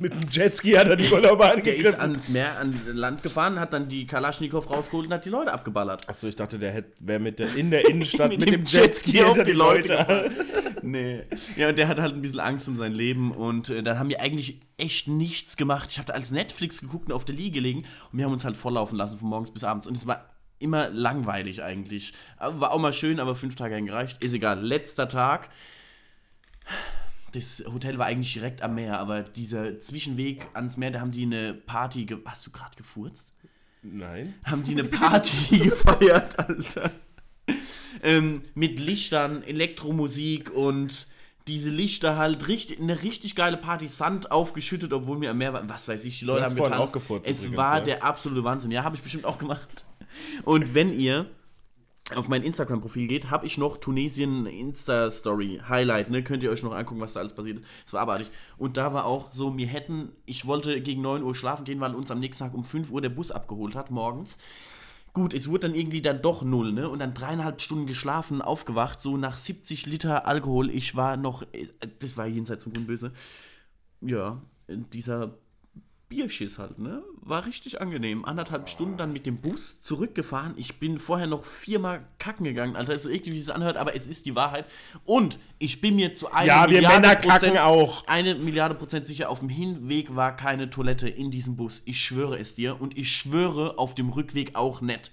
Mit dem Jetski hat er die Urlauber Der angegriffen. ist ans Meer, an Land gefahren, hat dann die Kalaschnikow rausgeholt und hat die Leute abgeballert. Achso, ich dachte, der wäre mit der in der Innenstadt mit, Mit dem dem Jetski Jetski auf hinter die die Leute. Leute Nee. Ja, und der hat halt ein bisschen Angst um sein Leben und äh, dann haben wir eigentlich echt nichts gemacht. Ich habe da als Netflix geguckt und auf der Liege gelegen und wir haben uns halt volllaufen lassen von morgens bis abends und es war immer langweilig eigentlich. Aber War auch mal schön, aber fünf Tage gereicht. Ist egal. Letzter Tag. Das Hotel war eigentlich direkt am Meer, aber dieser Zwischenweg ans Meer, da haben die eine Party. Ge Hast du gerade gefurzt? Nein. haben die eine Party gefeiert, Alter. Ähm, mit Lichtern, Elektromusik und diese Lichter halt richtig, eine richtig geile Party, Sand aufgeschüttet, obwohl wir am Meer waren. Was weiß ich, die Leute haben getanzt. auch gefurzt Es übrigens, war ja. der absolute Wahnsinn. Ja, habe ich bestimmt auch gemacht. Und wenn ihr auf mein Instagram-Profil geht, habe ich noch Tunesien Insta-Story Highlight, ne? Könnt ihr euch noch angucken, was da alles passiert ist. Das war abartig. Und da war auch so, wir hätten, ich wollte gegen 9 Uhr schlafen gehen, weil uns am nächsten Tag um 5 Uhr der Bus abgeholt hat, morgens. Gut, es wurde dann irgendwie dann doch null, ne? Und dann dreieinhalb Stunden geschlafen, aufgewacht, so nach 70 Liter Alkohol. Ich war noch, äh, das war jenseits von Gut und Böse. Ja, dieser Bierschiss halt, ne? War richtig angenehm. Anderthalb Stunden dann mit dem Bus zurückgefahren. Ich bin vorher noch viermal kacken gegangen, Alter. So irgendwie, wie es anhört, aber es ist die Wahrheit. Und ich bin mir zu einer Ja, wir Männer kacken auch. eine Milliarde Prozent sicher, auf dem Hinweg war keine Toilette in diesem Bus. Ich schwöre es dir. Und ich schwöre auf dem Rückweg auch nicht.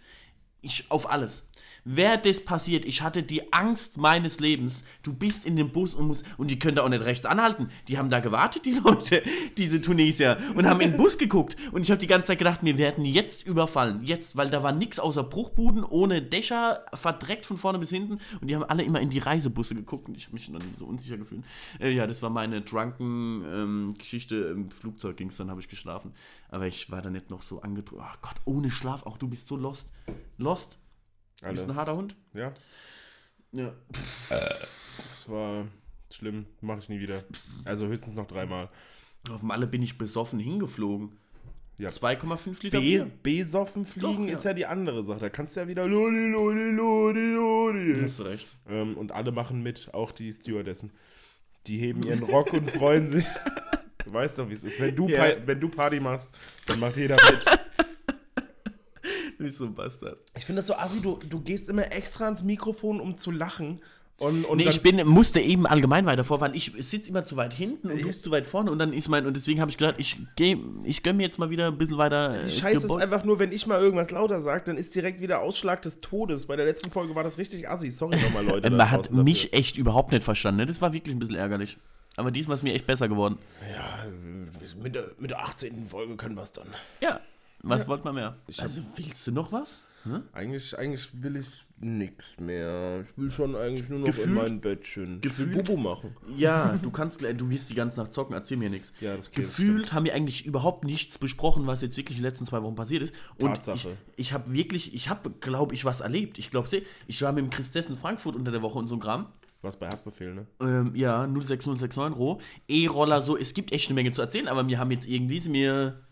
Ich, auf alles. Wäre das passiert, ich hatte die Angst meines Lebens. Du bist in dem Bus und musst, und die können da auch nicht rechts anhalten. Die haben da gewartet, die Leute, diese Tunesier, und haben in den Bus geguckt. Und ich habe die ganze Zeit gedacht, wir werden jetzt überfallen. Jetzt, weil da war nichts außer Bruchbuden, ohne Dächer, verdreckt von vorne bis hinten. Und die haben alle immer in die Reisebusse geguckt. Und ich habe mich noch nie so unsicher gefühlt. Äh, ja, das war meine drunken ähm. Im Flugzeug ging es, dann habe ich geschlafen. Aber ich war da nicht noch so angedrückt. Oh Gott, ohne Schlaf. Auch du bist so lost. Lost? Du bist ein harter Hund? Ja, Ja. das war schlimm. Mache ich nie wieder. Also höchstens noch dreimal. Auf Malle bin ich besoffen hingeflogen. Ja. 2,5 Liter B, Bier. besoffen fliegen Doch, ja. ist ja die andere Sache. Da kannst du ja wieder Lodi, Lodi, Lodi, Lodi. Hast du recht. Ähm, und alle machen mit, auch die Stewardessen. Die heben ihren Rock und freuen sich. Du weißt doch, wie es ist. Wenn du. Pa- wenn du Party machst, dann macht jeder mit. Bist so ein Bastard. Ich finde das so assi, du, du gehst immer extra ans Mikrofon, um zu lachen. Und, und Nee, ich bin, musste eben allgemein weiter vor, weil ich sitze immer zu weit hinten und du bist zu weit vorne und dann ist mein, und deswegen habe ich gedacht, ich gehe, ich gönn mir jetzt mal wieder ein bisschen weiter. die äh, Scheiße ist einfach nur, wenn ich mal irgendwas lauter sage, dann ist direkt wieder Ausschlag des Todes. Bei der letzten Folge war das richtig assi. Sorry nochmal, Leute. Man hat mich echt überhaupt nicht verstanden. Ne? Das war wirklich ein bisschen ärgerlich. Aber diesmal ist mir echt besser geworden. Ja, mit der, mit der 18. Folge können wir es dann. Ja. Was wollt man mehr? hab- also willst du noch was? Eigentlich, eigentlich will ich nichts mehr. Ich will schon eigentlich nur noch Gefühlt- in mein Bettchen. Ich will gefühlt- Bubu machen. Ja, du kannst, gleich- du wirst die ganze Nacht zocken, erzähl mir nichts. Ja, das geht, Gefühlt haben wir eigentlich überhaupt nichts besprochen, was jetzt wirklich in den letzten zwei Wochen passiert ist. Und Tatsache. ich, ich habe wirklich, ich habe, glaube ich, was erlebt. Ich glaube, ich war mit dem Christes in Frankfurt unter der Woche und so ein Kram. Was bei Haftbefehl, ne? Ähm, ja, 06069 Roh. E-Roller, so, es gibt echt eine Menge zu erzählen, aber wir haben jetzt irgendwie, mir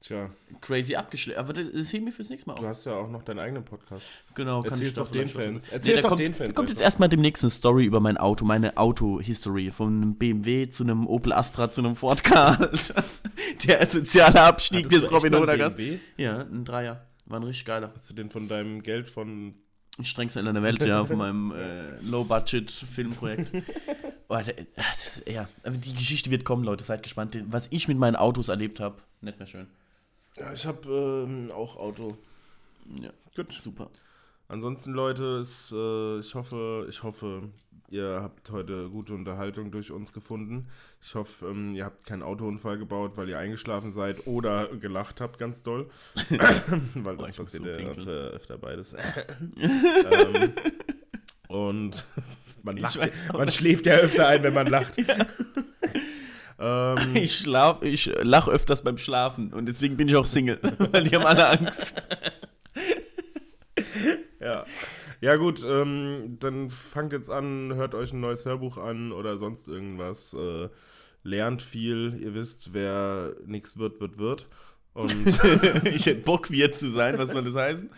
Tja, crazy abgeschleppt. Aber das, heben wir fürs nächste Mal du auf. hast ja auch noch deinen eigenen Podcast. Genau, Erzähl's da doch den Fans. Erzähl's da doch kommt, den Fans Da kommt jetzt erstmal demnächst eine Story über mein Auto, meine Auto-History. Von einem BMW zu einem Opel Astra zu einem Ford Ka. Alter. Der soziale Abstieg du des Robin mal Hood einen Gast. BMW? Ja, ein Dreier. War ein richtig geiler. Hast du den von deinem Geld von. Strengster in der Welt, ja, von meinem äh, Low-Budget-Filmprojekt. Oh, ja, aber die Geschichte wird kommen, Leute, seid gespannt. Was ich mit meinen Autos erlebt habe, nicht mehr schön. Ja, ich habe ähm, auch Auto. Ja, Gut. super. Ansonsten, Leute, ist, äh, ich hoffe, ich hoffe, ihr habt heute gute Unterhaltung durch uns gefunden. Ich hoffe, ähm, ihr habt keinen Autounfall gebaut, weil ihr eingeschlafen seid oder gelacht habt, ganz doll. weil das muss passiert so ja öfter, öfter beides. ähm, und man, lacht, man schläft ja öfter ein, wenn man lacht. Ähm, Ich schlaf, ich lach öfters beim Schlafen und deswegen bin ich auch Single, weil die haben alle Angst. Ja. Ja gut, ähm, dann fangt jetzt an, hört euch ein neues Hörbuch an oder sonst irgendwas. Äh, lernt viel. Ihr wisst, wer nichts wird, wird, wird. Und ich hätte Bock, wir zu sein, was soll das heißen?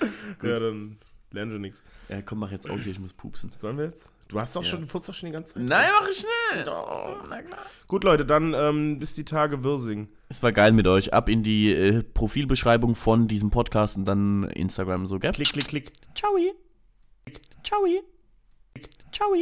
ja, dann lernt ihr nichts. Ja, komm, mach jetzt aus hier, ich muss pupsen. Sollen wir jetzt? Du hast doch Ja. schon, du doch schon die ganze Zeit. Nein, mach ich schnell. Na klar. Gut, Leute, dann ähm, bis die Tage Wirsing. Es war geil mit euch. Ab in die äh, Profilbeschreibung von diesem Podcast und dann Instagram so, gell? Klick, klick, klick. Ciao. Ciao. Ciao.